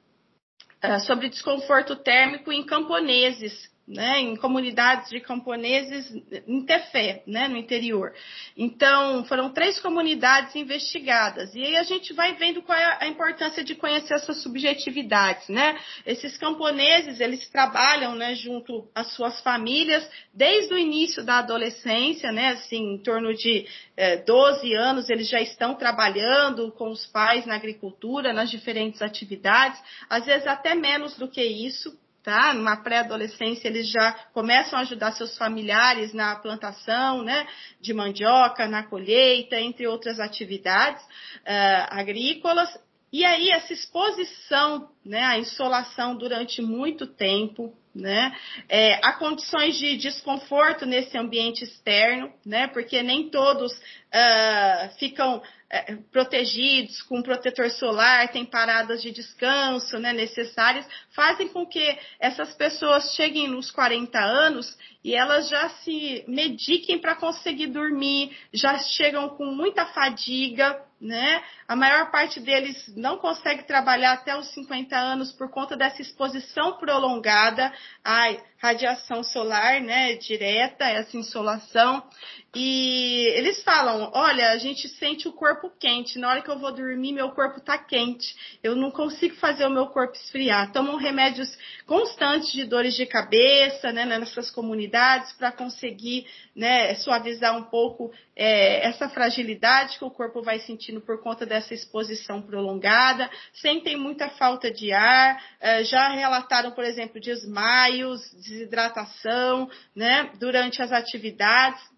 [SPEAKER 2] é, sobre desconforto térmico em camponeses né, em comunidades de camponeses em Tefé, né, no interior. Então, foram três comunidades investigadas. E aí a gente vai vendo qual é a importância de conhecer essas subjetividades, né? Esses camponeses, eles trabalham, né, junto às suas famílias desde o início da adolescência, né, assim, em torno de é, 12 anos, eles já estão trabalhando com os pais na agricultura, nas diferentes atividades, às vezes até menos do que isso, tá? Numa pré-adolescência eles já começam a ajudar seus familiares na plantação, né? De mandioca, na colheita, entre outras atividades uh, agrícolas. E aí essa exposição, né, à insolação durante muito tempo, né? É, há condições de desconforto nesse ambiente externo, né? Porque nem todos uh, ficam é, protegidos com protetor solar, tem paradas de descanso né, necessárias, fazem com que essas pessoas cheguem nos 40 anos e elas já se mediquem para conseguir dormir, já chegam com muita fadiga, né? A maior parte deles não consegue trabalhar até os 50 anos por conta dessa exposição prolongada à radiação solar, né, direta, essa insolação. E eles falam: olha, a gente sente o corpo quente. Na hora que eu vou dormir, meu corpo está quente. Eu não consigo fazer o meu corpo esfriar. Tomam remédios constantes de dores de cabeça, né, nessas comunidades, para conseguir né, suavizar um pouco é, essa fragilidade que o corpo vai sentindo por conta dessa exposição prolongada. Sentem muita falta de ar. É, já relataram, por exemplo, desmaios, desidratação, né, durante as atividades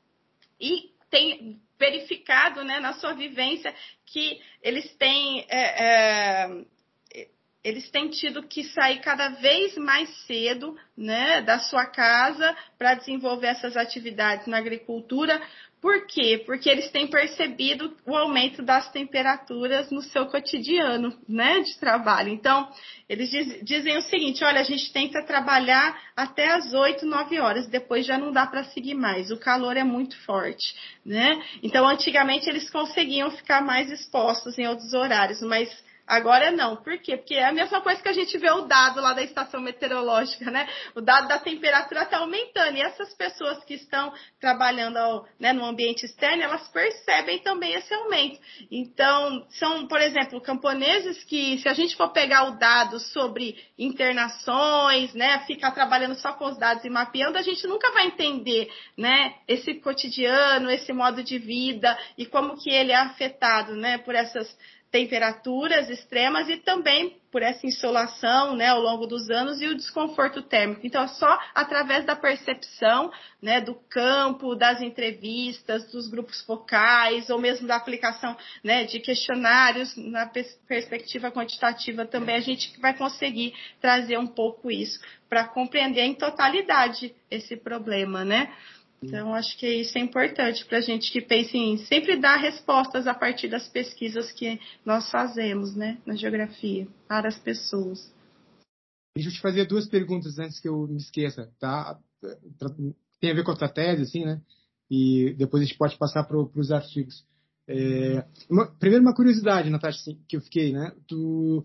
[SPEAKER 2] e tem verificado né, na sua vivência que eles têm, é, é, eles têm tido que sair cada vez mais cedo né, da sua casa para desenvolver essas atividades na agricultura, por quê? Porque eles têm percebido o aumento das temperaturas no seu cotidiano, né, de trabalho. Então, eles diz, dizem o seguinte: olha, a gente tenta trabalhar até as 8, 9 horas, depois já não dá para seguir mais. O calor é muito forte, né? Então, antigamente eles conseguiam ficar mais expostos em outros horários, mas Agora não. Por quê? Porque é a mesma coisa que a gente vê o dado lá da estação meteorológica, né? O dado da temperatura está aumentando. E essas pessoas que estão trabalhando né, no ambiente externo, elas percebem também esse aumento. Então, são, por exemplo, camponeses que, se a gente for pegar o dado sobre internações, né, ficar trabalhando só com os dados e mapeando, a gente nunca vai entender, né, esse cotidiano, esse modo de vida e como que ele é afetado, né, por essas temperaturas extremas e também por essa insolação né, ao longo dos anos e o desconforto térmico. Então, é só através da percepção né, do campo, das entrevistas, dos grupos focais, ou mesmo da aplicação né, de questionários na perspectiva quantitativa também, a gente vai conseguir trazer um pouco isso para compreender em totalidade esse problema, né? Então, acho que isso é importante para a gente que pensa em sempre dar respostas a partir das pesquisas que nós fazemos, né, na geografia, para as pessoas.
[SPEAKER 1] Deixa eu te fazer duas perguntas antes que eu me esqueça, tá? Tem a ver com a tua tese, assim, né? E depois a gente pode passar para os artigos. É, uma, primeiro, uma curiosidade, Natasha, assim, que eu fiquei, né? Tu,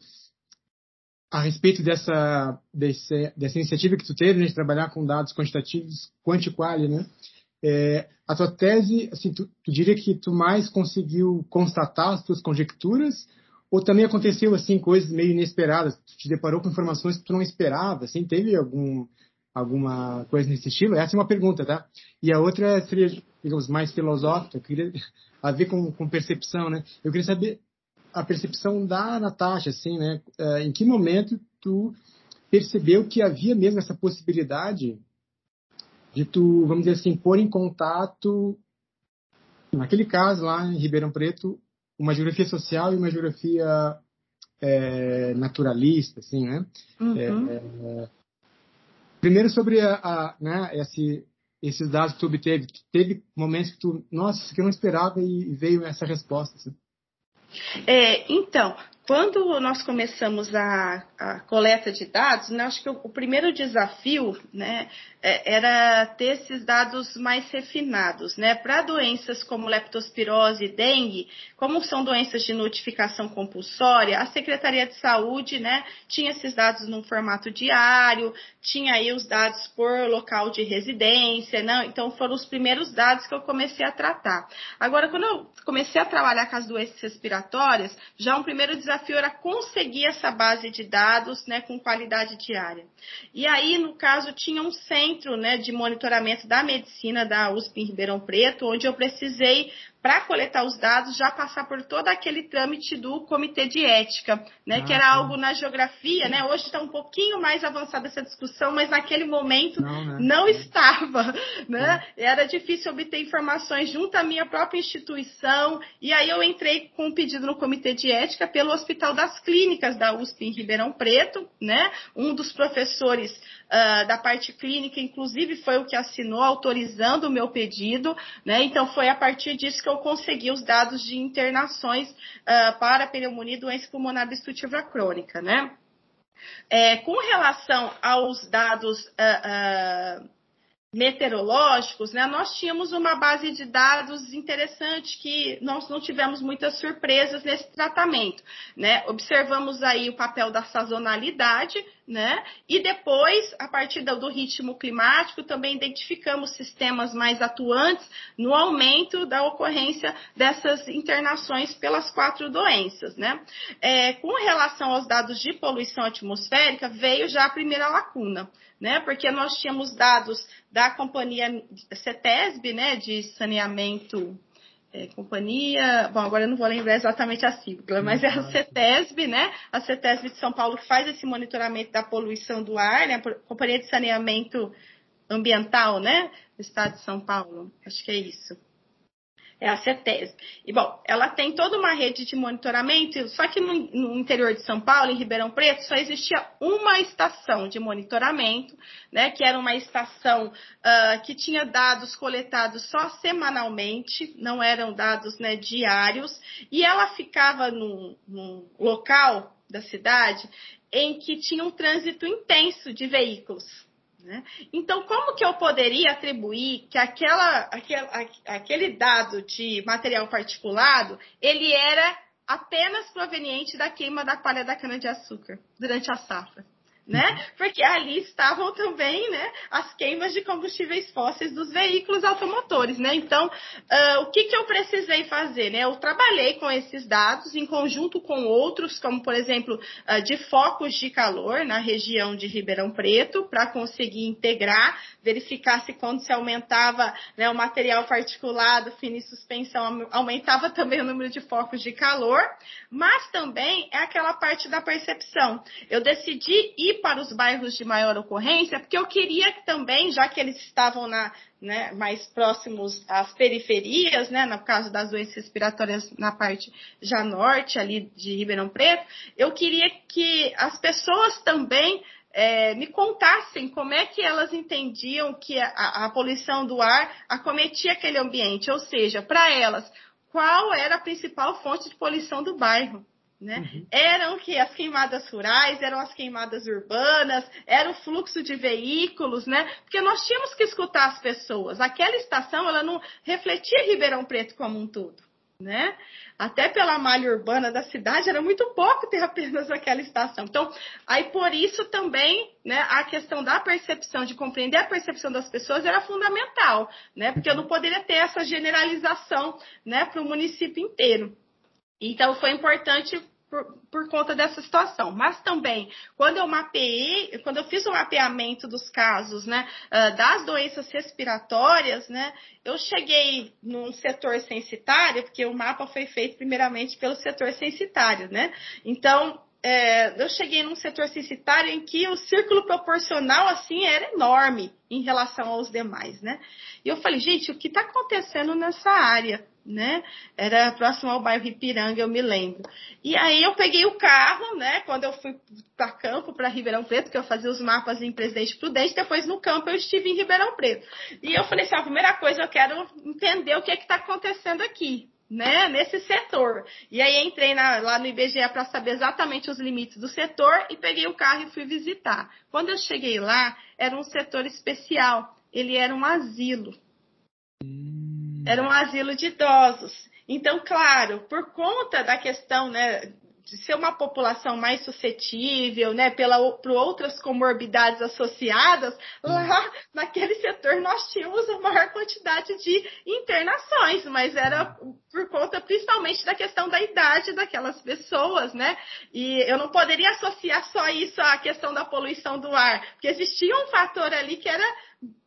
[SPEAKER 1] a respeito dessa, desse, dessa iniciativa que tu teve né, de trabalhar com dados quantitativos, quanti-quali, né? É, a tua tese, assim, tu, tu, diria que tu mais conseguiu constatar as tuas conjecturas ou também aconteceu, assim, coisas meio inesperadas? Tu te deparou com informações que tu não esperava, assim? Teve algum, alguma coisa nesse estilo? Essa é uma pergunta, tá? E a outra seria, digamos, mais filosófica, queria, a ver com, com percepção, né? Eu queria saber a percepção da Natasha, assim, né? Uh, em que momento tu percebeu que havia mesmo essa possibilidade de tu, vamos dizer assim, pôr em contato, naquele caso lá em Ribeirão Preto, uma geografia social e uma geografia é, naturalista, assim, né? Uhum. É, é, primeiro sobre a, a né, esse, esses dados que tu obteve, teve momentos que tu, nossa, isso que eu não esperava e veio essa resposta. Assim.
[SPEAKER 2] É, então, quando nós começamos a, a coleta de dados, né, acho que o, o, primeiro desafio né, é, era ter esses dados mais refinados. Né? Para doenças como leptospirose e dengue, como são doenças de notificação compulsória, a Secretaria de Saúde né, tinha esses dados num formato diário, tinha aí os dados por local de residência, né? então foram os primeiros dados que eu comecei a tratar. Agora, quando eu comecei a trabalhar com as doenças respiratórias, já um primeiro desafio desafio era conseguir essa base de dados né, com qualidade diária. E aí, no caso, tinha um centro né, de monitoramento da medicina da USP em Ribeirão Preto, onde eu precisei para coletar os dados, já passar por todo aquele trâmite do comitê de ética, né, ah, que era algo na geografia, né? Hoje está um pouquinho mais avançada essa discussão, mas naquele momento não, né? não estava, né? Era difícil obter informações junto à minha própria instituição, e aí eu entrei com um pedido no comitê de ética pelo Hospital das Clínicas da USP em Ribeirão Preto, né? Um dos professores uh, da parte clínica, inclusive, foi o que assinou autorizando o meu pedido, né? Então foi a partir disso que eu consegui os dados de internações uh, para pneumonia e doença pulmonar obstrutiva crônica, né? É, com relação aos dados uh, meteorológicos, né, nós tínhamos uma base de dados interessante que nós não tivemos muitas surpresas nesse tratamento. Né? Observamos aí o papel da sazonalidade, né? E depois, a partir do ritmo climático, também identificamos sistemas mais atuantes no aumento da ocorrência dessas internações pelas quatro doenças, né? É, com relação aos dados de poluição atmosférica, veio já a primeira lacuna, né? Porque nós tínhamos dados da companhia CETESB, né, de saneamento é, companhia, bom, agora eu não vou lembrar exatamente a sigla, mas é a CETESB, né? A CETESB de São Paulo faz esse monitoramento da poluição do ar, né? A Companhia de Saneamento Ambiental, né? Do Estado de São Paulo, acho que é isso é a CETESB. E, bom, ela tem toda uma rede de monitoramento, só que no, no, interior de São Paulo, em Ribeirão Preto, só existia uma estação de monitoramento, né, que era uma estação uh, que tinha dados coletados só semanalmente, não eram dados né, diários, e ela ficava num, num local da cidade em que tinha um trânsito intenso de veículos. Né? Então, como que eu poderia atribuir que aquela, aquele, dado de material particulado ele era apenas proveniente da queima da palha da cana-de-açúcar durante a safra? Né? Porque ali estavam também, né, as queimas de combustíveis fósseis dos veículos automotores, né? Então, uh, o que, que eu precisei fazer, né? Eu trabalhei com esses dados em conjunto com outros, como por exemplo, uh, de focos de calor na região de Ribeirão Preto, para conseguir integrar, verificar se quando se aumentava né, o material particulado, fina e suspensão, aumentava também o número de focos de calor, mas também é aquela parte da percepção. Eu decidi ir para os bairros de maior ocorrência, porque eu queria que também, já que eles estavam na, né, mais próximos às periferias, né, no caso das doenças respiratórias na parte já norte ali de Ribeirão Preto, eu queria que as pessoas também é, me contassem como é que elas entendiam que a, a poluição do ar acometia aquele ambiente, ou seja, para elas, qual era a principal fonte de poluição do bairro. Né? Uhum. Eram que as queimadas rurais, eram as queimadas urbanas, era o fluxo de veículos, né? Porque nós tínhamos que escutar as pessoas. Aquela estação, ela não refletia Ribeirão Preto como um todo né? Até pela malha urbana da cidade era muito pouco ter apenas aquela estação. Então, aí por isso também, né, a questão da percepção, de compreender a percepção das pessoas era fundamental, né? Porque eu não poderia ter essa generalização, né, para o município inteiro. Então, foi importante por, por, conta dessa situação. Mas também, quando eu mapeei, quando eu fiz o mapeamento dos casos, né, ah, das doenças respiratórias, né, eu cheguei num setor censitário, porque o mapa foi feito primeiramente pelo setor censitário, né? Então, é, eu cheguei num setor censitário em que o círculo proporcional assim era enorme em relação aos demais, né? E eu falei, gente, o que está acontecendo nessa área? né? Era próximo ao bairro Ipiranga, eu me lembro. E aí eu peguei o carro, né? Quando eu fui para campo, para Ribeirão Preto, que eu fazia os mapas em Presidente Prudente, depois no campo eu estive em Ribeirão Preto. E eu falei assim, a primeira coisa eu quero entender o que é está acontecendo aqui, né, nesse setor. E aí entrei na, lá no IBGE para saber exatamente os limites do setor e peguei o carro e fui visitar. Quando eu cheguei lá, era um setor especial, ele era um asilo. Era um asilo de idosos. Então, claro, por conta da questão né, de ser uma população mais suscetível, né, pela, por outras comorbidades associadas, lá naquele setor nós tínhamos a maior quantidade de internações, mas era por conta principalmente da questão da idade daquelas pessoas, né? E eu não poderia associar só isso à questão da poluição do ar, porque existia um fator ali que era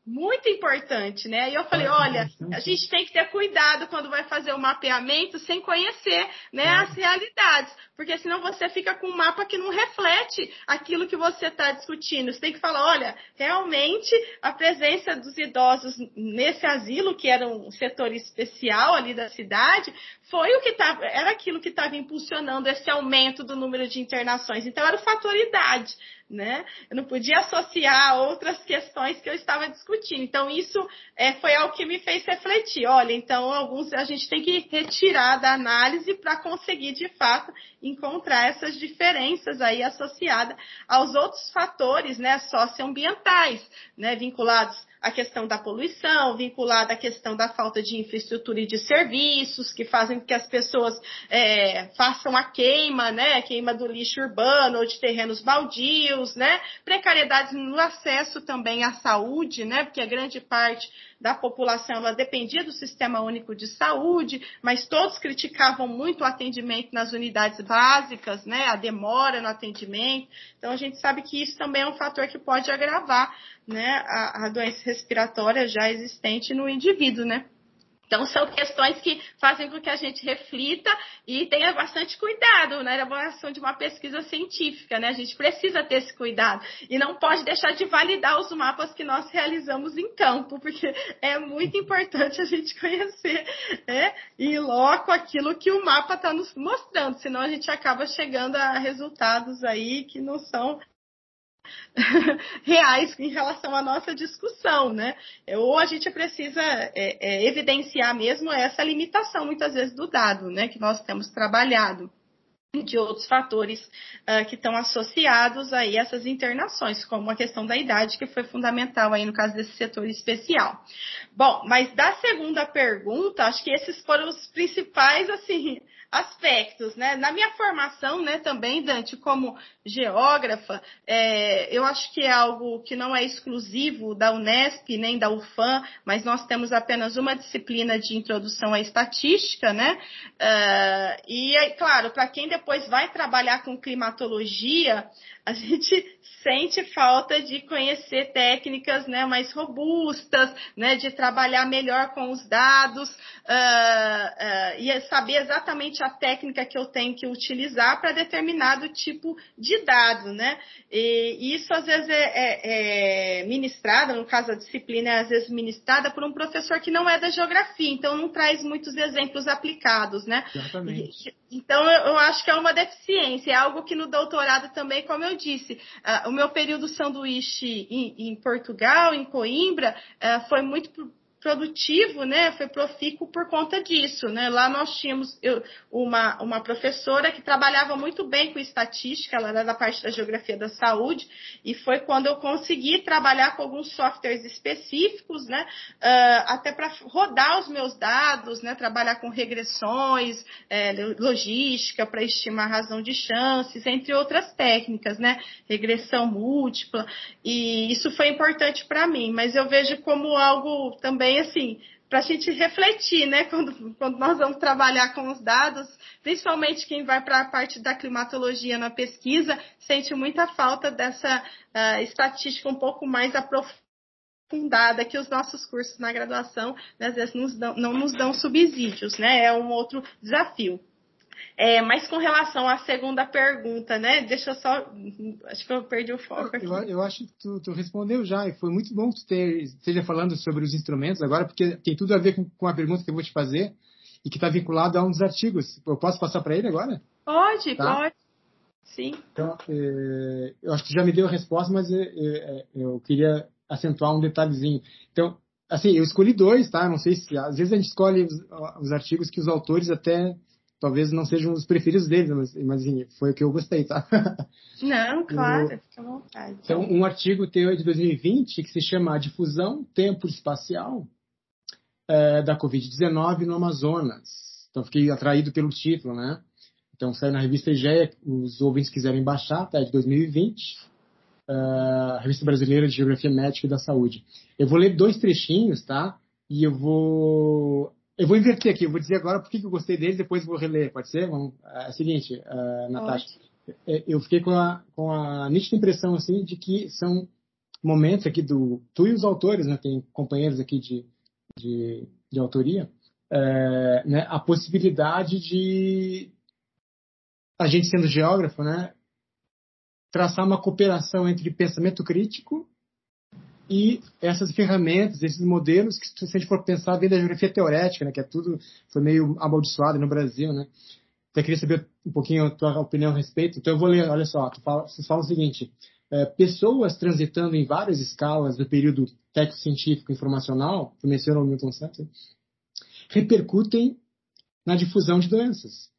[SPEAKER 2] muito importante, né? E eu falei, olha, a gente tem que ter cuidado quando vai fazer o mapeamento sem conhecer, né, as realidades, porque senão você fica com um mapa que não reflete aquilo que você está discutindo. Você tem que falar, olha, realmente a presença dos idosos nesse asilo, que era um setor especial ali da cidade, foi o que tava, era aquilo que estava impulsionando esse aumento do número de internações. Então era o fator idade né? Eu não podia associar outras questões que eu estava discutindo. Então, isso é, foi algo que me fez refletir. Olha, então, alguns a gente tem que retirar da análise para conseguir, de fato, encontrar essas diferenças aí associadas aos outros fatores, né, socioambientais, né, vinculados a questão da poluição, vinculada à questão da falta de infraestrutura e de serviços, que fazem com que as pessoas é, façam a queima, né, queima do lixo urbano ou de terrenos baldios, né, precariedades no acesso também à saúde, né, porque a grande parte da população ela dependia do Sistema Único de Saúde, mas todos criticavam muito o atendimento nas unidades básicas, né, a demora no atendimento. Então a gente sabe que isso também é um fator que pode agravar, né, a, a doença respiratória já existente no indivíduo, né? Então, são questões que fazem com que a gente reflita e tenha bastante cuidado na elaboração de uma pesquisa científica, né? A gente precisa ter esse cuidado e não pode deixar de validar os mapas que nós realizamos em campo, porque é muito importante a gente conhecer, né? E logo aquilo que o mapa está nos mostrando, senão a gente acaba chegando a resultados aí que não são reais em relação à nossa discussão, né? Ou a gente precisa é, é, evidenciar mesmo essa limitação, muitas vezes, do dado, né? Que nós temos trabalhado de outros fatores uh, que estão associados aí a essas internações, como a questão da idade, que foi fundamental aí no caso desse setor especial. Bom, mas da segunda pergunta, acho que esses foram os principais, assim, aspectos, né? Na minha formação, né, também, Dante, como geógrafa, é, eu acho que é algo que não é exclusivo da Unesp nem da UFAM, mas nós temos apenas uma disciplina de introdução à estatística, né? Uh, e, claro, para quem depois vai trabalhar com climatologia, a gente sente falta de conhecer técnicas né, mais robustas, né, de trabalhar melhor com os dados uh, uh, e saber exatamente a técnica que eu tenho que utilizar para determinado tipo de dado. Né? E isso às vezes é, é, é ministrada, no caso a disciplina é às vezes ministrada por um professor que não é da geografia, então não traz muitos exemplos aplicados. Né?
[SPEAKER 1] Exatamente.
[SPEAKER 2] E, Então, eu acho que é uma deficiência, é algo que no doutorado também, como eu disse, uh, o meu período sanduíche em, Portugal, em Coimbra, uh, foi muito produtivo, né, foi profícuo por conta disso, né? Lá nós tínhamos eu, uma, uma professora que trabalhava muito bem com estatística, ela era da parte da geografia da saúde, e foi quando eu consegui trabalhar com alguns softwares específicos, né, uh, até para rodar os meus dados, né, trabalhar com regressões, é, logística para estimar razão de chances, entre outras técnicas, né, regressão múltipla, e isso foi importante para mim, mas eu vejo como algo também também, assim, para a gente refletir, né, quando, quando nós vamos trabalhar com os dados, principalmente quem vai para a parte da climatologia na pesquisa, sente muita falta dessa uh, estatística um pouco mais aprofundada que os nossos cursos na graduação, né, às vezes, nos dão, não nos dão subsídios, né, é um outro desafio. É, mas com relação à segunda pergunta, né? Deixa eu só. Acho que eu perdi o foco aqui.
[SPEAKER 1] Eu, eu acho que tu, tu, respondeu já, e foi muito bom que tu ter, esteja falando sobre os instrumentos agora, porque tem tudo a ver com, com a pergunta que eu vou te fazer e que está vinculado a um dos artigos. Eu posso passar para ele agora?
[SPEAKER 2] Pode, tá? pode. Sim.
[SPEAKER 1] Então, é, eu acho que já me deu a resposta, mas é, é, eu queria acentuar um detalhezinho. Então, assim, eu escolhi dois, tá? Não sei se às vezes a gente escolhe os, os artigos que os autores até talvez não sejam os preferidos deles, mas, mas assim, foi o que eu gostei, tá?
[SPEAKER 2] Não, claro, fica à vontade.
[SPEAKER 1] Então, um artigo teu de 2020 que se chama A Difusão Tempo Espacial é, da Covid-19 no Amazonas. Então, fiquei atraído pelo título, né? Então, saiu na revista IGEA, os ouvintes quiserem baixar, tá? É de 2020. Uh, é, a Revista Brasileira de Geografia Médica e da Saúde. Eu vou ler dois trechinhos, tá? E eu vou eu vou inverter aqui, eu vou dizer agora por que eu gostei dele, depois vou reler, pode ser? Vamos, é o seguinte, uh, Natasha, é, eu fiquei com a, com a nítida impressão assim de que são momentos aqui do tu e os autores, né? Tem companheiros aqui de, de, de autoria, é, né? A possibilidade de a gente sendo geógrafo, né? Traçar uma cooperação entre pensamento crítico e essas ferramentas, esses modelos que se a gente for pensar vem da geografia teorética, né, que é tudo foi meio amaldiçoado no Brasil, né? Até queria saber um pouquinho a tua opinião a respeito. Então eu vou ler, olha só, tu fala, vocês falam o seguinte: é, pessoas transitando em várias escalas do período técnico-científico informacional, que menciona o Milton Santos, repercutem na difusão de doenças.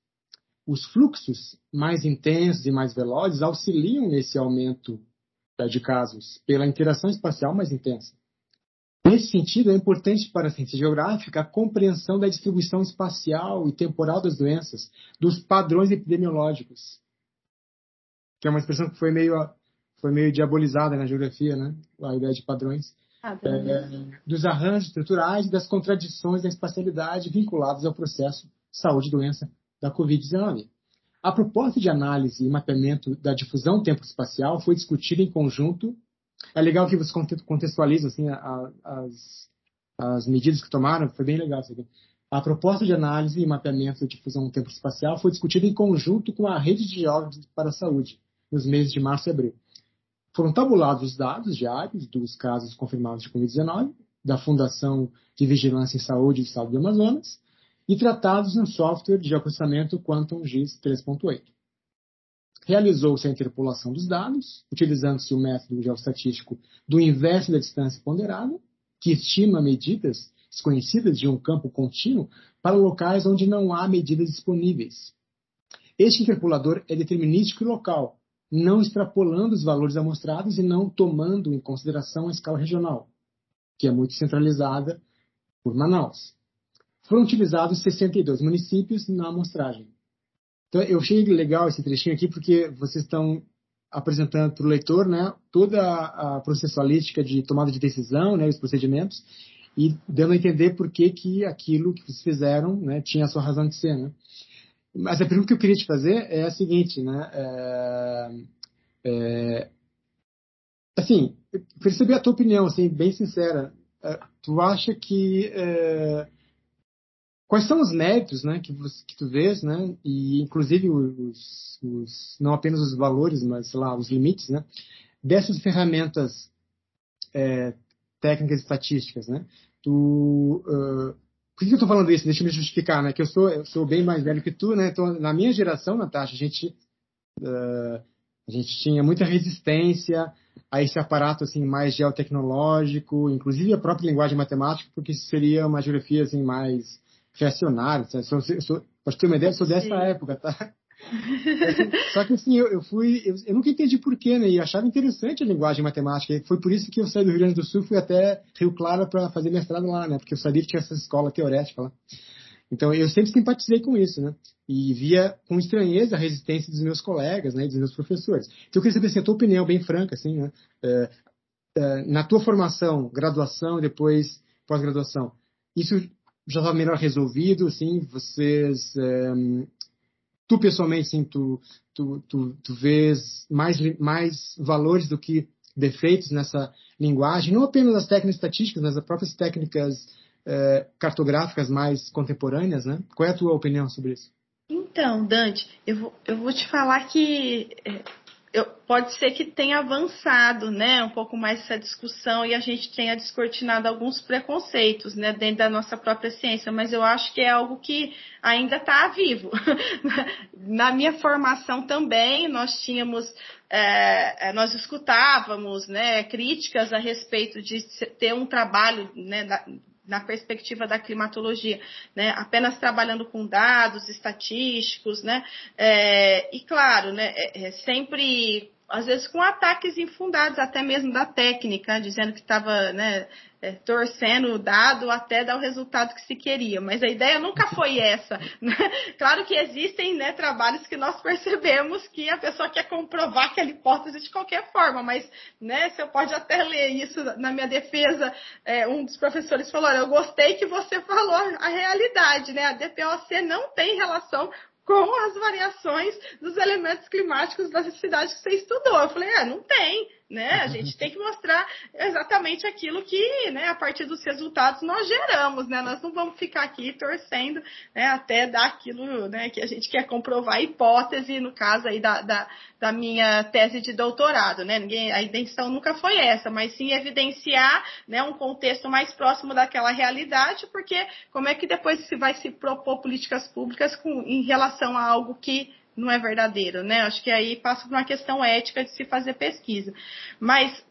[SPEAKER 1] Os fluxos mais intensos e mais velozes auxiliam nesse aumento de casos pela interação espacial mais intensa. Nesse sentido, é importante para a ciência geográfica a compreensão da distribuição espacial e temporal das doenças, dos padrões epidemiológicos, que é uma expressão que foi meio, foi meio diabolizada na geografia, né? a ideia de padrões, é, dos arranjos estruturais e das contradições da espacialidade vinculados ao processo saúde-doença da Covid-19. A proposta de análise e mapeamento da difusão tempo-espacial foi discutida em conjunto. É legal que você contextualiza assim, a, as, as medidas que tomaram, foi bem legal isso aqui. A proposta de análise e mapeamento da difusão tempo-espacial foi discutida em conjunto com a rede de geólogos para a saúde, nos meses de março e abril. Foram tabulados os dados diários dos casos confirmados de Covid-19, da Fundação de Vigilância em Saúde do Estado do Amazonas, e tratados no software de geoprocessamento Quantum GIS 3.8. Realizou-se a interpolação dos dados, utilizando-se o método geostatístico do inverso da distância ponderada, que estima medidas desconhecidas de um campo contínuo para locais onde não há medidas disponíveis. Este interpolador é determinístico e local, não extrapolando os valores amostrados e não tomando em consideração a escala regional, que é muito centralizada por Manaus foram utilizados 62 municípios na amostragem. Então, eu achei legal esse trechinho aqui porque vocês estão apresentando para o leitor né, toda a processualística de tomada de decisão, né, os procedimentos, e dando a entender por que, que aquilo que vocês fizeram né, tinha a sua razão de ser. Né? Mas a pergunta que eu queria te fazer é a seguinte, né? É, é, assim, a tua opinião, assim, bem sincera. É, tu acha que é, quais são os méritos né, que, que tu vês, né, e inclusive os, os, não apenas os valores, mas lá, os limites, né, dessas ferramentas é, técnicas estatísticas, né? Tu, uh, por que eu estou falando isso? Deixa eu me justificar, né? Que eu sou, eu sou bem mais velho que tu, né? Então, na minha geração, Natasha, a gente, uh, a gente tinha muita resistência a esse aparato assim mais geotecnológico, inclusive a própria linguagem matemática, porque seria uma geografia assim mais reacionária. Sou, sou, para ter uma ideia, sou dessa Sim. época, tá? Só que assim, eu, eu fui, eu, eu, nunca entendi porquê, né? E achava interessante a linguagem matemática. E foi por isso que eu saí do Rio Grande do Sul, fui até Rio Claro para fazer mestrado lá, né? Porque eu sabia que tinha essa escola teorética lá. Então eu sempre simpatizei com isso, né? E via com estranheza a resistência dos meus colegas, né? E dos meus professores. Então eu queria saber assim, a tua opinião bem franca, assim, né? É, é, na tua formação, graduação depois pós-graduação, isso já estava melhor resolvido, assim? Vocês é, tu pessoalmente, sim, tu, tu, tu, tu vês mais, mais valores do que defeitos nessa linguagem, não apenas as técnicas estatísticas, mas as próprias técnicas é, cartográficas mais contemporâneas, né? Qual é a tua opinião sobre isso?
[SPEAKER 2] Então, Dante, eu vou, eu vou te falar que é, eu, pode ser que tenha avançado, né, um pouco mais essa discussão e a gente tenha descortinado alguns preconceitos, né, dentro da nossa própria ciência, mas eu acho que é algo que ainda está vivo. Na minha formação também, nós tínhamos, é, é, nós escutávamos, né, críticas a respeito de ter um trabalho, né, na perspectiva da climatologia, né? apenas trabalhando com dados estatísticos, né? É, e claro, né, é, é sempre às vezes com ataques infundados, até mesmo da técnica, dizendo que estava né, é, torcendo o dado até dar o resultado que se queria. Mas a ideia nunca foi essa. Né? Claro que existem né, trabalhos que nós percebemos que a pessoa quer comprovar aquela hipótese de qualquer forma, mas né, você pode até ler isso na minha defesa. É, um dos professores falou: Eu gostei que você falou a realidade, né? A DPOC não tem relação com as variações dos elementos climáticos das cidades que você estudou. Eu falei, é, não tem né? A gente tem que mostrar exatamente aquilo que, né, a partir dos resultados nós geramos, né? Nós não vamos ficar aqui torcendo, né, até dar aquilo, né, que a gente quer comprovar a hipótese, no caso aí da, da, da minha tese de doutorado, né? Ninguém, a intenção nunca foi essa, mas sim evidenciar, né, um contexto mais próximo daquela realidade, porque como é que depois se vai se propor políticas públicas com, em relação a algo que não é verdadeiro, né? Acho que aí passa por uma questão ética de se fazer pesquisa. Mas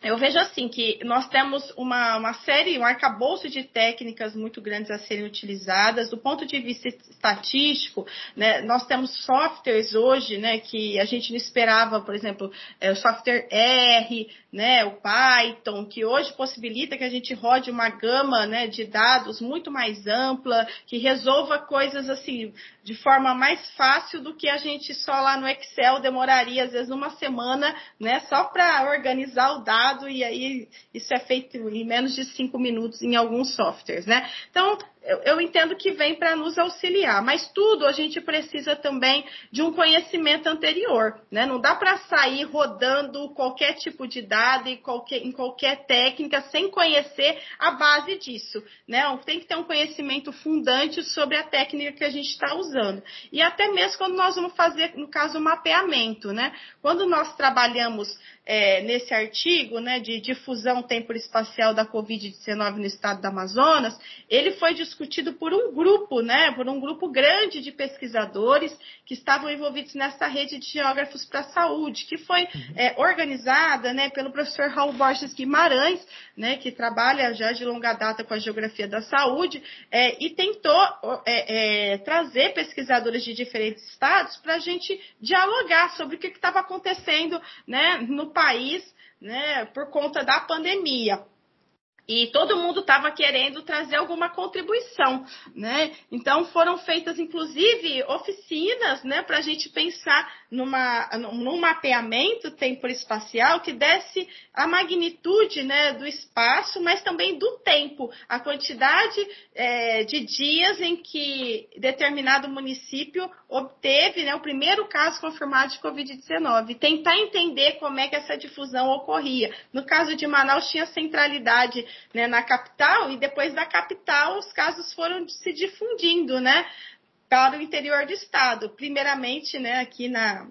[SPEAKER 2] eu vejo assim que nós temos uma, uma série, um arcabouço de técnicas muito grandes a serem utilizadas. Do ponto de vista estatístico, né, nós temos softwares hoje né, que a gente não esperava, por exemplo, é, o software R, né, o Python, que hoje possibilita que a gente rode uma gama né, de dados muito mais ampla, que resolva coisas assim de forma mais fácil do que a gente só lá no Excel demoraria às vezes uma semana, né, só para organizar o dado e aí isso é feito em menos de cinco minutos em alguns softwares, né? Então eu, eu entendo que vem para nos auxiliar, mas tudo a gente precisa também de um conhecimento anterior, né? Não dá para sair rodando qualquer tipo de dado e qualquer, em qualquer técnica sem conhecer a base disso, né? Tem que ter um conhecimento fundante sobre a técnica que a gente está usando. E até mesmo quando nós vamos fazer, no caso, o mapeamento, né? Quando nós trabalhamos é, nesse artigo, né, de difusão tempo-espacial da Covid-19 no estado do Amazonas, ele foi discutido discutido por um grupo, né, por um grupo grande de pesquisadores que estavam envolvidos nessa rede de geógrafos para a saúde, que foi uhum. é, organizada, né, pelo professor Raul Borges Guimarães, né, que trabalha já de longa data com a geografia da saúde, é, e tentou é, é trazer pesquisadores de diferentes estados para a gente dialogar sobre o que estava acontecendo, né, no país, né, por conta da pandemia e todo mundo estava querendo trazer alguma contribuição, né? Então foram feitas inclusive oficinas, né, para a gente pensar numa, num mapeamento tempo-espacial que desse a magnitude, né, do espaço, mas também do tempo, a quantidade é, de dias em que determinado município obteve, né, o primeiro caso confirmado de Covid-19, tentar entender como é que essa difusão ocorria. No caso de Manaus tinha centralidade né, na capital, e depois da capital os casos foram se difundindo, né? Para o interior do estado. Primeiramente, né, aqui na,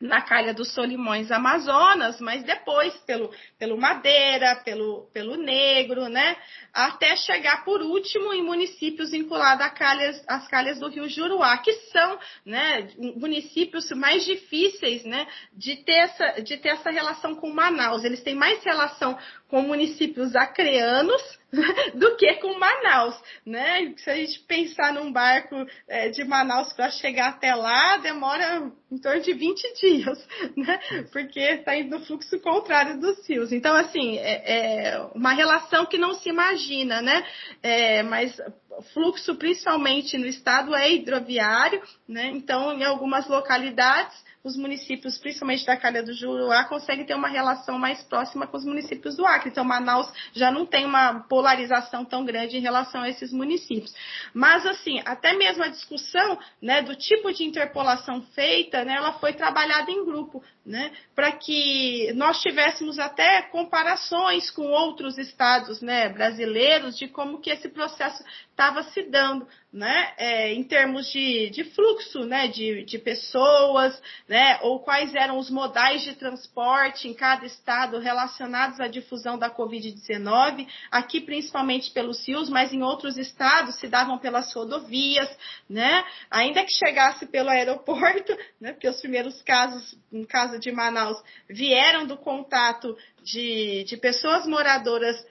[SPEAKER 2] na calha dos Solimões Amazonas, mas depois pelo, pelo Madeira, pelo, pelo Negro, né? Até chegar por último em municípios vinculados às calhas, às calhas do Rio Juruá, que são né, municípios mais difíceis né, de, ter essa, de ter essa relação com Manaus. Eles têm mais relação com municípios acreanos do que com Manaus, né? Se a gente pensar num barco é, de Manaus para chegar até lá, demora em torno de 20 dias, né? Porque está indo no fluxo contrário dos rios. Então, assim, é, é uma relação que não se imagina, né? É, mas fluxo, principalmente no estado, é hidroviário, né? Então, em algumas localidades, os municípios, principalmente da Calha do Juruá, conseguem ter uma relação mais próxima com os municípios do Acre. Então, Manaus já não tem uma polarização tão grande em relação a esses municípios. Mas, assim, até mesmo a discussão né, do tipo de interpolação feita, né, ela foi trabalhada em grupo, né, para que nós tivéssemos até comparações com outros estados né, brasileiros de como que esse processo estava se dando, né, é, em termos de, de fluxo, né, de, de pessoas, né, ou quais eram os modais de transporte em cada estado relacionados à difusão da Covid-19, aqui principalmente pelos rios, mas em outros estados se davam pelas rodovias, né, ainda que chegasse pelo aeroporto, né, porque os primeiros casos, no caso de Manaus, vieram do contato de, de pessoas moradoras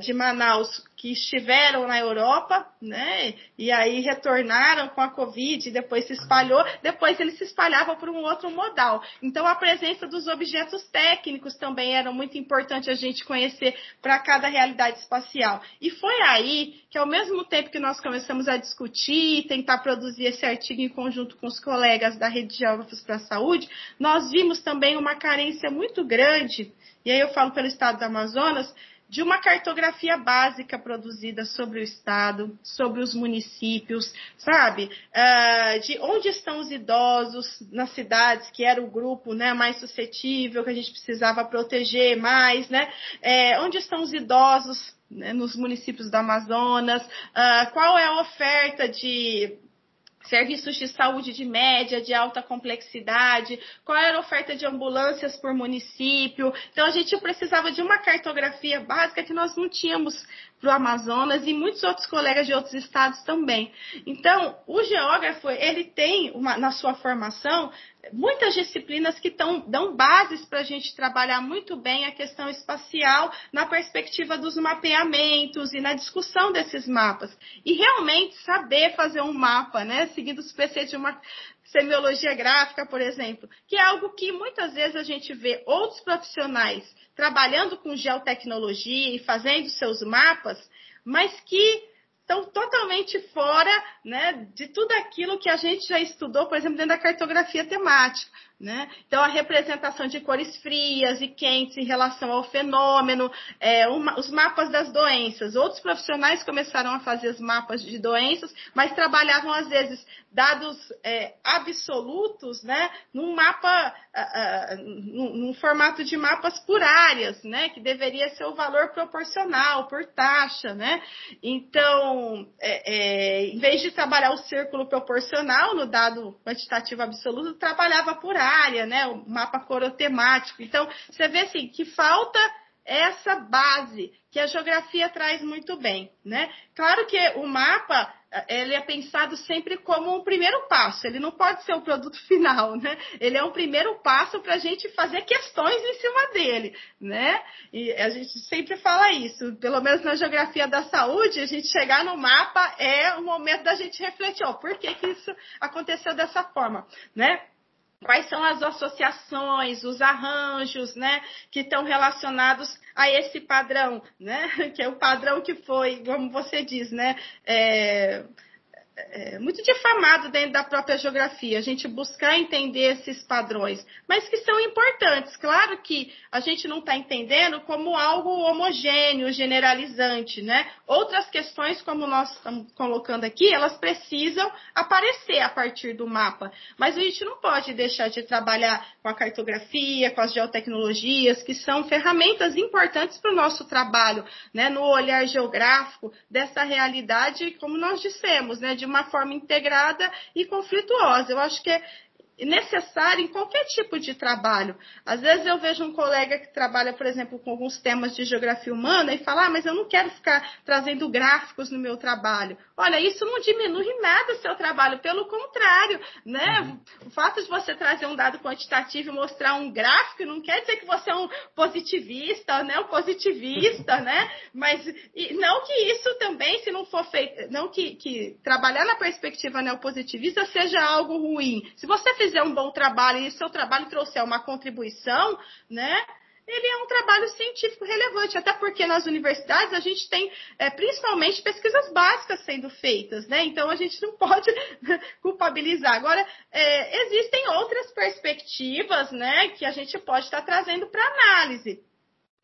[SPEAKER 2] de Manaus que estiveram na Europa, né? E aí retornaram com a Covid, depois se espalhou, depois eles se espalhavam por um outro modal. Então a presença dos objetos técnicos também era muito importante a gente conhecer para cada realidade espacial. E foi aí que ao mesmo tempo que nós começamos a discutir, tentar produzir esse artigo em conjunto com os colegas da Rede de Geógrafos para a Saúde, nós vimos também uma carência muito grande, e aí eu falo pelo estado do Amazonas, de uma cartografia básica produzida sobre o estado, sobre os municípios, sabe? Uh, de onde estão os idosos nas cidades, que era o grupo né, mais suscetível, que a gente precisava proteger mais, né? É, onde estão os idosos né, nos municípios do Amazonas? Uh, qual é a oferta de serviços de saúde de média, de alta complexidade, qual era a oferta de ambulâncias por município. Então, a gente precisava de uma cartografia básica que nós não tínhamos para o Amazonas e muitos outros colegas de outros estados também. Então, o geógrafo, ele tem uma, na sua formação muitas disciplinas que tão, dão bases para a gente trabalhar muito bem a questão espacial na perspectiva dos mapeamentos e na discussão desses mapas. E realmente saber fazer um mapa, né, seguindo os preceitos de uma semiologia gráfica, por exemplo, que é algo que muitas vezes a gente vê outros profissionais trabalhando com geotecnologia e fazendo seus mapas, mas que estão totalmente fora né, de tudo aquilo que a gente já estudou, por exemplo, dentro da cartografia temática. Né? Então, a representação de cores frias e quentes em relação ao fenômeno, é, uma, os mapas das doenças. Outros profissionais começaram a fazer os mapas de doenças, mas trabalhavam, às vezes, dados é, absolutos né, num mapa, uh, num, num, formato de mapas por áreas, né, que deveria ser o valor proporcional, por taxa. Né? Então, é, é em vez de trabalhar o círculo proporcional no dado quantitativo absoluto, trabalhava por área área, né? O mapa corotemático. Então, você vê assim que falta essa base que a geografia traz muito bem, né? Claro que o mapa ele é pensado sempre como um primeiro passo, ele não pode ser o produto final, né? Ele é um primeiro passo para a gente fazer questões em cima dele, né? E a gente sempre fala isso, pelo menos na geografia da saúde, a gente chegar no mapa é o momento da gente refletir, ó, por que, que isso aconteceu dessa forma, né? Quais são as associações, os arranjos, né, que estão relacionados a esse padrão, né, que é o padrão que foi, como você diz, né, é, é, muito difamado dentro da própria geografia, a gente buscar entender esses padrões, mas que são importantes. Claro que a gente não está entendendo como algo homogêneo, generalizante, né? Outras questões, como nós estamos colocando aqui, elas precisam aparecer a partir do mapa, mas a gente não pode deixar de trabalhar com a cartografia, com as geotecnologias, que são ferramentas importantes para o nosso trabalho, né? No olhar geográfico dessa realidade, como nós dissemos, né? De uma forma integrada e conflituosa. Eu acho que é necessário em qualquer tipo de trabalho. Às vezes eu vejo um colega que trabalha, por exemplo, com alguns temas de geografia humana e fala, ah, mas eu não quero ficar trazendo gráficos no meu trabalho. Olha, isso não diminui nada o seu trabalho, pelo contrário, né? Uhum. O fato de você trazer um dado quantitativo e mostrar um gráfico não quer dizer que você é um positivista, né? Um positivista, né? Mas não que isso também, se não for feito, não que, que trabalhar na perspectiva neopositivista seja algo ruim. Se você fizer fizer um bom trabalho e seu trabalho trouxer uma contribuição, né? ele é um trabalho científico relevante, até porque nas universidades a gente tem é, principalmente pesquisas básicas sendo feitas, né? Então a gente não pode culpabilizar. Agora, é, existem outras perspectivas, né, que a gente pode estar trazendo para análise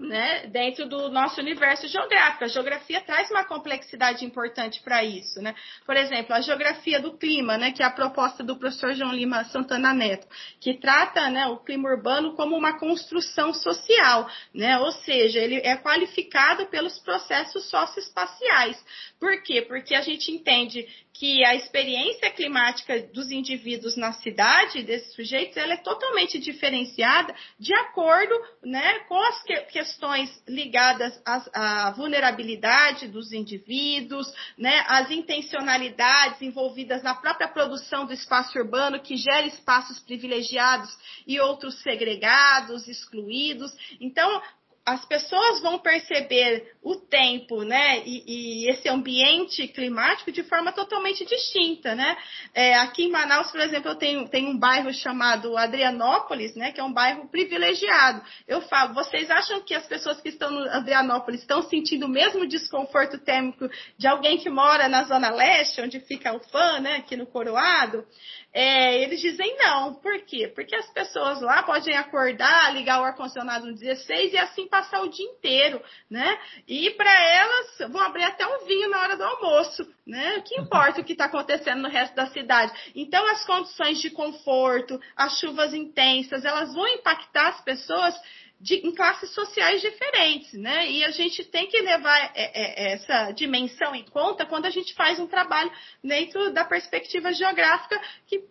[SPEAKER 2] né, dentro do nosso universo geográfico. A geografia traz uma complexidade importante para isso. Né? Por exemplo, a geografia do clima, né, que é a proposta do professor João Lima Santana Neto, que trata né, o clima urbano como uma construção social, né? ou seja, ele é qualificado pelos processos socioespaciais. Por quê? Porque a gente entende que a experiência climática dos indivíduos na cidade, desses sujeitos, ela é totalmente diferenciada de acordo né, com as questões ligadas à, vulnerabilidade dos indivíduos, né, as intencionalidades envolvidas na própria produção do espaço urbano, que gera espaços privilegiados e outros segregados, excluídos. Então, as pessoas vão perceber o tempo, né, e, e, esse ambiente climático de forma totalmente distinta, né? É, aqui em Manaus, por exemplo, eu tenho, tenho um bairro chamado Adrianópolis, né, que é um bairro privilegiado. Eu falo, vocês acham que as pessoas que estão no Adrianópolis estão sentindo o mesmo desconforto térmico de alguém que mora na Zona Leste, onde fica o fã, né, aqui no Coroado? É, eles dizem não. Por quê? Porque as pessoas lá podem acordar, ligar o ar-condicionado no 16 e assim passar o dia inteiro, né? E para elas vão abrir até um vinho na hora do almoço, né? O que importa o que está acontecendo no resto da cidade? Então, as condições de conforto, as chuvas intensas, elas vão impactar as pessoas de, em classes sociais diferentes, né? E a gente tem que levar é, é, essa dimensão em conta quando a gente faz um trabalho dentro da perspectiva geográfica que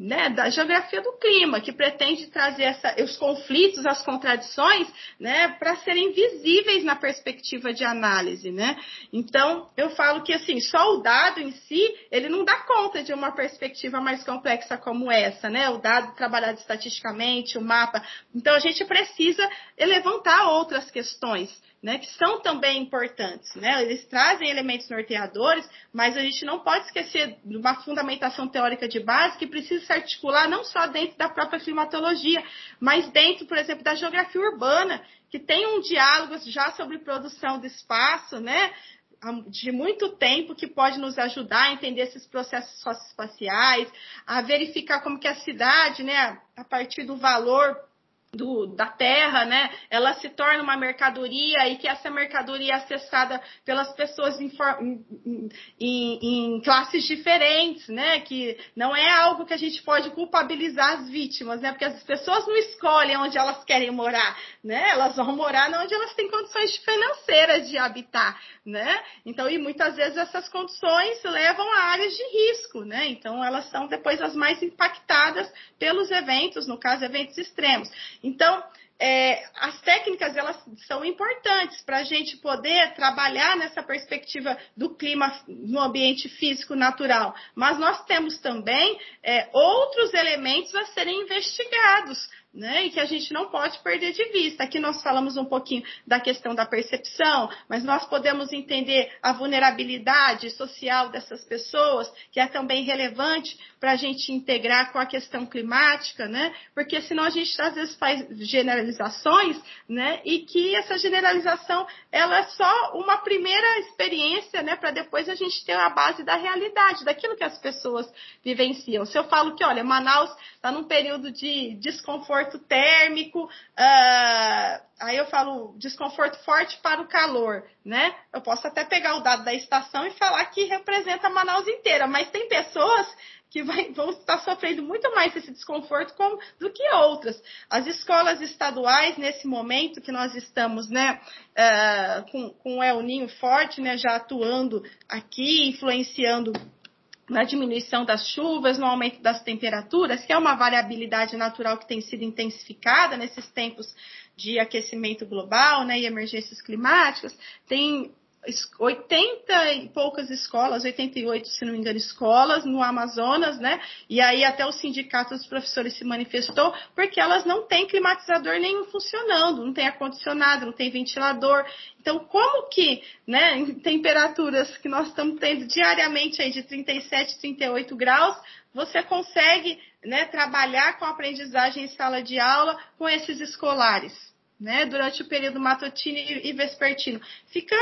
[SPEAKER 2] né, da geografia do clima, que pretende trazer essa, os conflitos, as contradições, né, para serem visíveis na perspectiva de análise, né? Então, eu falo que assim, só o dado em si, ele não dá conta de uma perspectiva mais complexa como essa, né? O dado trabalhado estatisticamente, o mapa. Então, a gente precisa levantar outras questões, né, que são também importantes. Né? Eles trazem elementos norteadores, mas a gente não pode esquecer de uma fundamentação teórica de base que precisa se articular não só dentro da própria climatologia, mas dentro, por exemplo, da geografia urbana, que tem um diálogo já sobre produção de espaço, né? de muito tempo que pode nos ajudar a entender esses processos socioespaciais, a verificar como que a cidade, né, a partir do valor do, da terra, né, ela se torna uma mercadoria e que essa mercadoria é acessada pelas pessoas em, em, em, classes diferentes, né, que não é algo que a gente pode culpabilizar as vítimas, né, porque as pessoas não escolhem onde elas querem morar, né, elas vão morar onde elas têm condições financeiras de habitar, né, então e muitas vezes essas condições levam a áreas de risco, né, então elas são depois as mais impactadas pelos eventos, no caso eventos extremos. Então, é, as técnicas elas são importantes para a gente poder trabalhar nessa perspectiva do clima no ambiente físico natural. Mas nós temos também é, outros elementos a serem investigados né? E que a gente não pode perder de vista. Aqui nós falamos um pouquinho da questão da percepção, mas nós podemos entender a vulnerabilidade social dessas pessoas, que é também relevante para a gente integrar com a questão climática, né? Porque senão a gente às vezes faz generalizações, né? E que essa generalização ela é só uma primeira experiência, né? Para depois a gente ter a base da realidade, daquilo que as pessoas vivenciam. Se eu falo que, olha, Manaus está num período de desconforto desconforto térmico, uh, aí eu falo desconforto forte para o calor, né? Eu posso até pegar o dado da estação e falar que representa Manaus inteira, mas tem pessoas que vai, vão estar sofrendo muito mais esse desconforto com, do que outras. As escolas estaduais, nesse momento que nós estamos né, uh, com, com o El Ninho forte, né, já atuando aqui, influenciando na diminuição das chuvas, no aumento das temperaturas, que é uma variabilidade natural que tem sido intensificada nesses tempos de aquecimento global né, e emergências climáticas, tem 80 e poucas escolas, 88, se não me engano, escolas no Amazonas, né? E aí até o sindicato dos professores se manifestou porque elas não têm climatizador nenhum funcionando, não tem ar-condicionado, não tem ventilador. Então, como que, né, em temperaturas que nós estamos tendo diariamente aí de 37, 38 graus, você consegue, né, trabalhar com a aprendizagem em sala de aula com esses escolares? Né, durante o período matutino e vespertino. Fica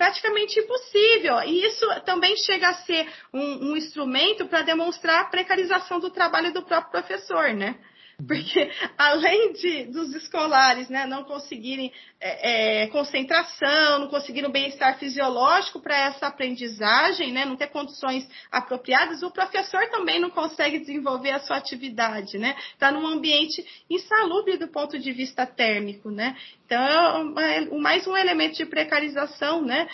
[SPEAKER 2] praticamente impossível. E isso também chega a ser um, um instrumento para demonstrar a precarização do trabalho do próprio professor, né? Porque além de, dos escolares né, não conseguirem é, é, concentração, não conseguirem bem-estar fisiológico para essa aprendizagem, né, não ter condições apropriadas, o professor também não consegue desenvolver a sua atividade, né? Está num ambiente insalubre do ponto de vista térmico, né? Então, é mais um elemento de precarização, né,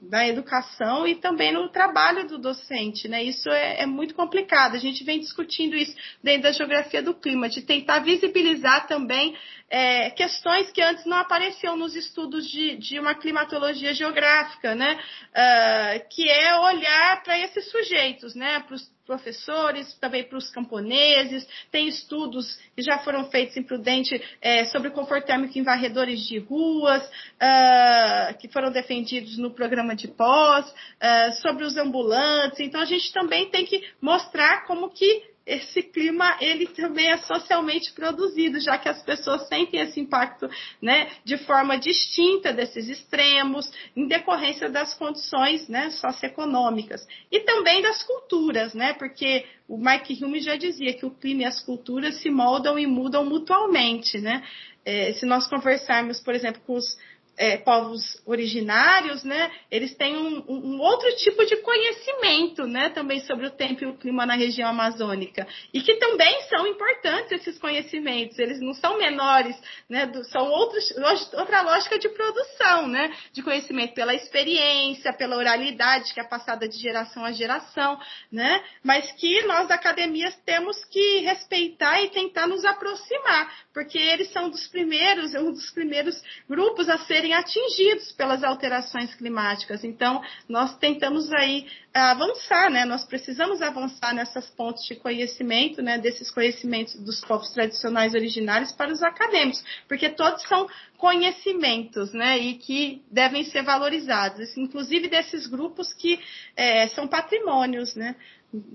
[SPEAKER 2] da educação e também no trabalho do docente, né? Isso é, é muito complicado. A gente vem discutindo isso dentro da geografia do clima, de tentar visibilizar também é, questões que antes não apareciam nos estudos de, de uma climatologia geográfica, né? Uh, que é olhar para esses sujeitos, né? Para os professores, também para os camponeses. Tem estudos que já foram feitos em Prudente é, sobre o conforto térmico em varredores de ruas, uh, que foram defendidos no programa de pós, uh, sobre os ambulantes. Então, a gente também tem que mostrar como que esse clima ele também é socialmente produzido, já que as pessoas sentem esse impacto né, de forma distinta desses extremos, em decorrência das condições né, socioeconômicas. E também das culturas, né, porque o Mike Hume já dizia que o clima e as culturas se moldam e mudam mutualmente. Né? É, se nós conversarmos, por exemplo, com os é, povos originários, né, eles têm um, um, outro tipo de conhecimento, né, também sobre o tempo e o clima na região amazônica e que também são importantes esses conhecimentos. Eles não são menores, né, do, são outros, outra lógica de produção, né, de conhecimento pela experiência, pela oralidade que é passada de geração a geração, né, mas que nós da academia temos que respeitar e tentar nos aproximar, porque eles são dos primeiros, um dos primeiros grupos a ser serem atingidos pelas alterações climáticas. Então, nós tentamos aí avançar, né? Nós precisamos avançar nessas pontes de conhecimento, né? Desses conhecimentos dos povos tradicionais originários para os acadêmicos, porque todos são conhecimentos, né? E que devem ser valorizados, inclusive desses grupos que é, são patrimônios, né?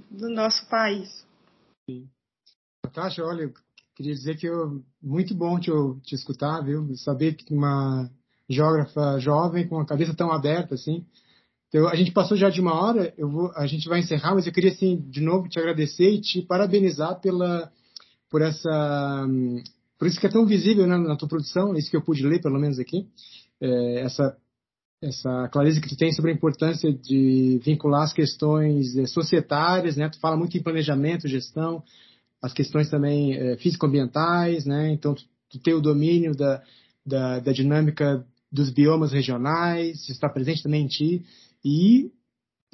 [SPEAKER 2] Do nosso país.
[SPEAKER 1] Sim. Natasha, olha, queria dizer que eu, muito bom te, te escutar, viu? Saber que uma geógrafa jovem com a cabeça tão aberta assim. Então, a gente passou já de uma hora, eu vou, a gente vai encerrar, mas eu queria assim de novo te agradecer e te parabenizar pela por essa por isso que é tão visível né, na tua produção, isso que eu pude ler pelo menos aqui, é, essa essa clareza que tu tem sobre a importância de vincular as questões é, societárias, né? Tu fala muito em planejamento, gestão, as questões também é, físico-ambientais, né? Então tu, tu tem o domínio da, da, da dinâmica dos biomas regionais, está presente também em ti, e,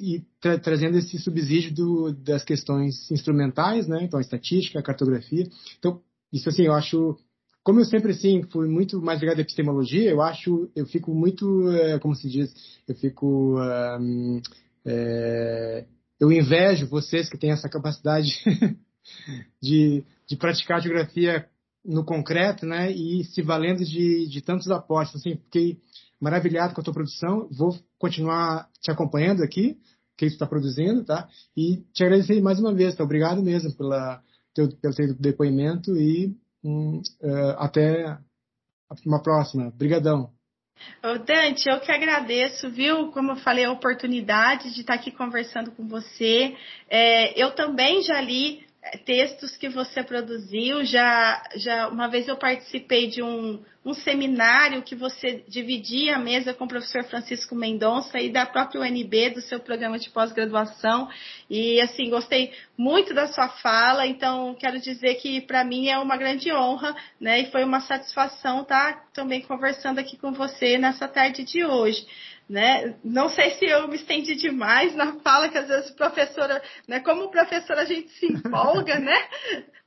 [SPEAKER 1] e tra trazendo esse subsídio do, das questões instrumentais, né? Então, estatística, a cartografia. Então, isso assim, eu acho, como eu sempre assim fui muito mais ligado à epistemologia, eu acho, eu fico muito, é, como se diz, eu fico, um, é, eu invejo vocês que têm essa capacidade de, de praticar geografia no concreto, né? E se valendo de, de tantos apostos, assim, fiquei maravilhado com a tua produção. Vou continuar te acompanhando aqui, que está produzindo, tá? E te agradecer mais uma vez, tá? Obrigado mesmo pela teu, pelo teu depoimento e uh, até uma próxima. Obrigadão.
[SPEAKER 2] Ô Dante, eu que agradeço, viu? Como eu falei, a oportunidade de estar aqui conversando com você. É, eu também já li textos que você produziu. Já, já uma vez eu participei de um, um seminário que você dividia a mesa com o professor Francisco Mendonça e da própria UNB, do seu programa de pós-graduação. E, assim, gostei muito da sua fala, então quero dizer que para mim é uma grande honra, né? E foi uma satisfação estar também conversando aqui com você nessa tarde de hoje né? Não sei se eu me estendi demais na fala, que às vezes professora, né? Como professora a gente se empolga, né?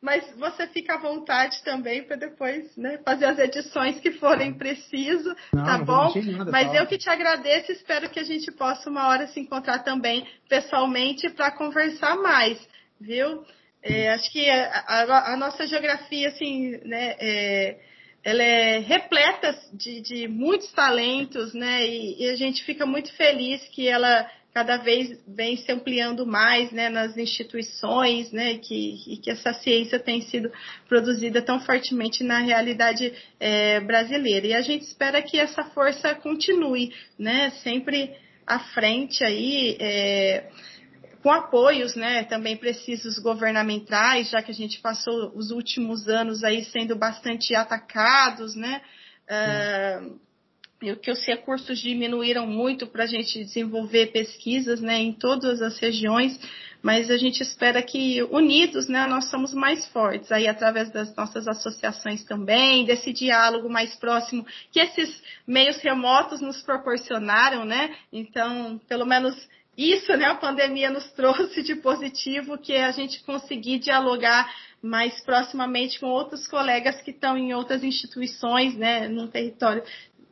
[SPEAKER 2] Mas você fica à vontade também para depois, né? Fazer as edições que forem preciso, não, tá não bom? Nada, Mas eu que te agradeço, espero que a gente possa uma hora se encontrar também pessoalmente para conversar mais, viu? É, acho que a, a, a, nossa geografia, assim, né? É, ela é repleta de, de muitos talentos, né? E, e, a gente fica muito feliz que ela cada vez vem se ampliando mais, né, nas instituições, né, que, e que essa ciência tem sido produzida tão fortemente na realidade é, brasileira. E a gente espera que essa força continue, né, sempre à frente aí. É, com apoios, né, também precisos governamentais, já que a gente passou os últimos anos aí sendo bastante atacados, né, uh, o que os recursos diminuíram muito para a gente desenvolver pesquisas, né, em todas as regiões, mas a gente espera que unidos, né, nós somos mais fortes aí através das nossas associações também, desse diálogo mais próximo que esses meios remotos nos proporcionaram, né? Então, pelo menos isso, né, a pandemia nos trouxe de positivo, que é a gente conseguir dialogar mais proximamente com outros colegas que estão em outras instituições, né, num território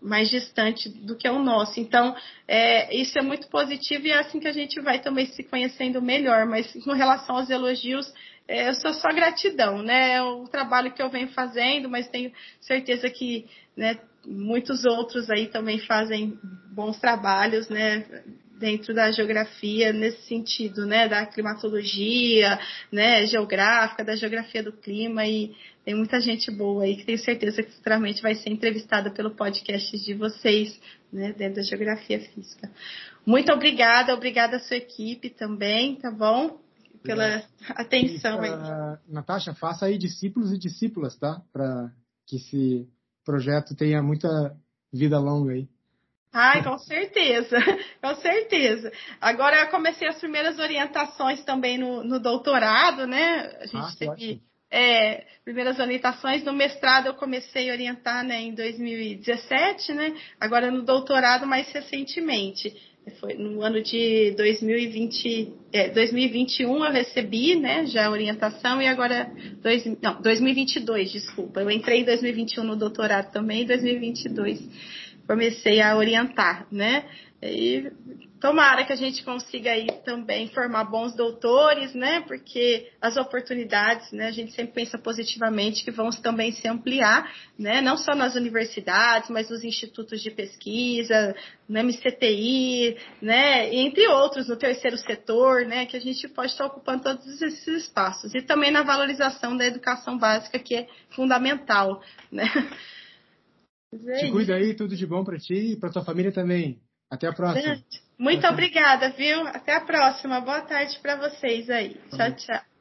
[SPEAKER 2] mais distante do que o nosso. Então, é, isso é muito positivo e é assim que a gente vai também se conhecendo melhor. Mas com relação aos elogios, é, eu sou só gratidão, né? É o trabalho que eu venho fazendo, mas tenho certeza que né, muitos outros aí também fazem bons trabalhos, né? dentro da geografia nesse sentido, né, da climatologia, né, geográfica, da geografia do clima e tem muita gente boa aí que tenho certeza que futuramente vai ser entrevistada pelo podcast de vocês, né, dentro da geografia física. Muito obrigada, obrigada à sua equipe também, tá bom? Pela atenção aí.
[SPEAKER 1] Natasha, faça aí discípulos e discípulas, tá? Para que esse projeto tenha muita vida longa aí.
[SPEAKER 2] Ai, com certeza, com certeza. Agora eu comecei as primeiras orientações também no, no doutorado, né? A gente ah, teve é, primeiras orientações. No mestrado eu comecei a orientar né, em 2017, né? Agora no doutorado mais recentemente. Foi no ano de 2020, é, 2021 eu recebi, né, já a orientação e agora dois, não, 2022, desculpa. Eu entrei em 2021 no doutorado também, em 2022 comecei a orientar, né? E tomara que a gente consiga aí também formar bons doutores, né? Porque as oportunidades, né? A gente sempre pensa positivamente que vão também se ampliar, né? Não só nas universidades, mas nos institutos de pesquisa, no MCTI, né? Entre outros, no terceiro setor, né? Que a gente pode estar ocupando todos esses espaços. E também na valorização da educação básica, que é fundamental, né?
[SPEAKER 1] É Te cuida aí, tudo de bom para ti e para tua família também. Até a próxima.
[SPEAKER 2] Muito obrigada, viu? Até a próxima. Boa tarde para vocês aí. Tchau, tchau.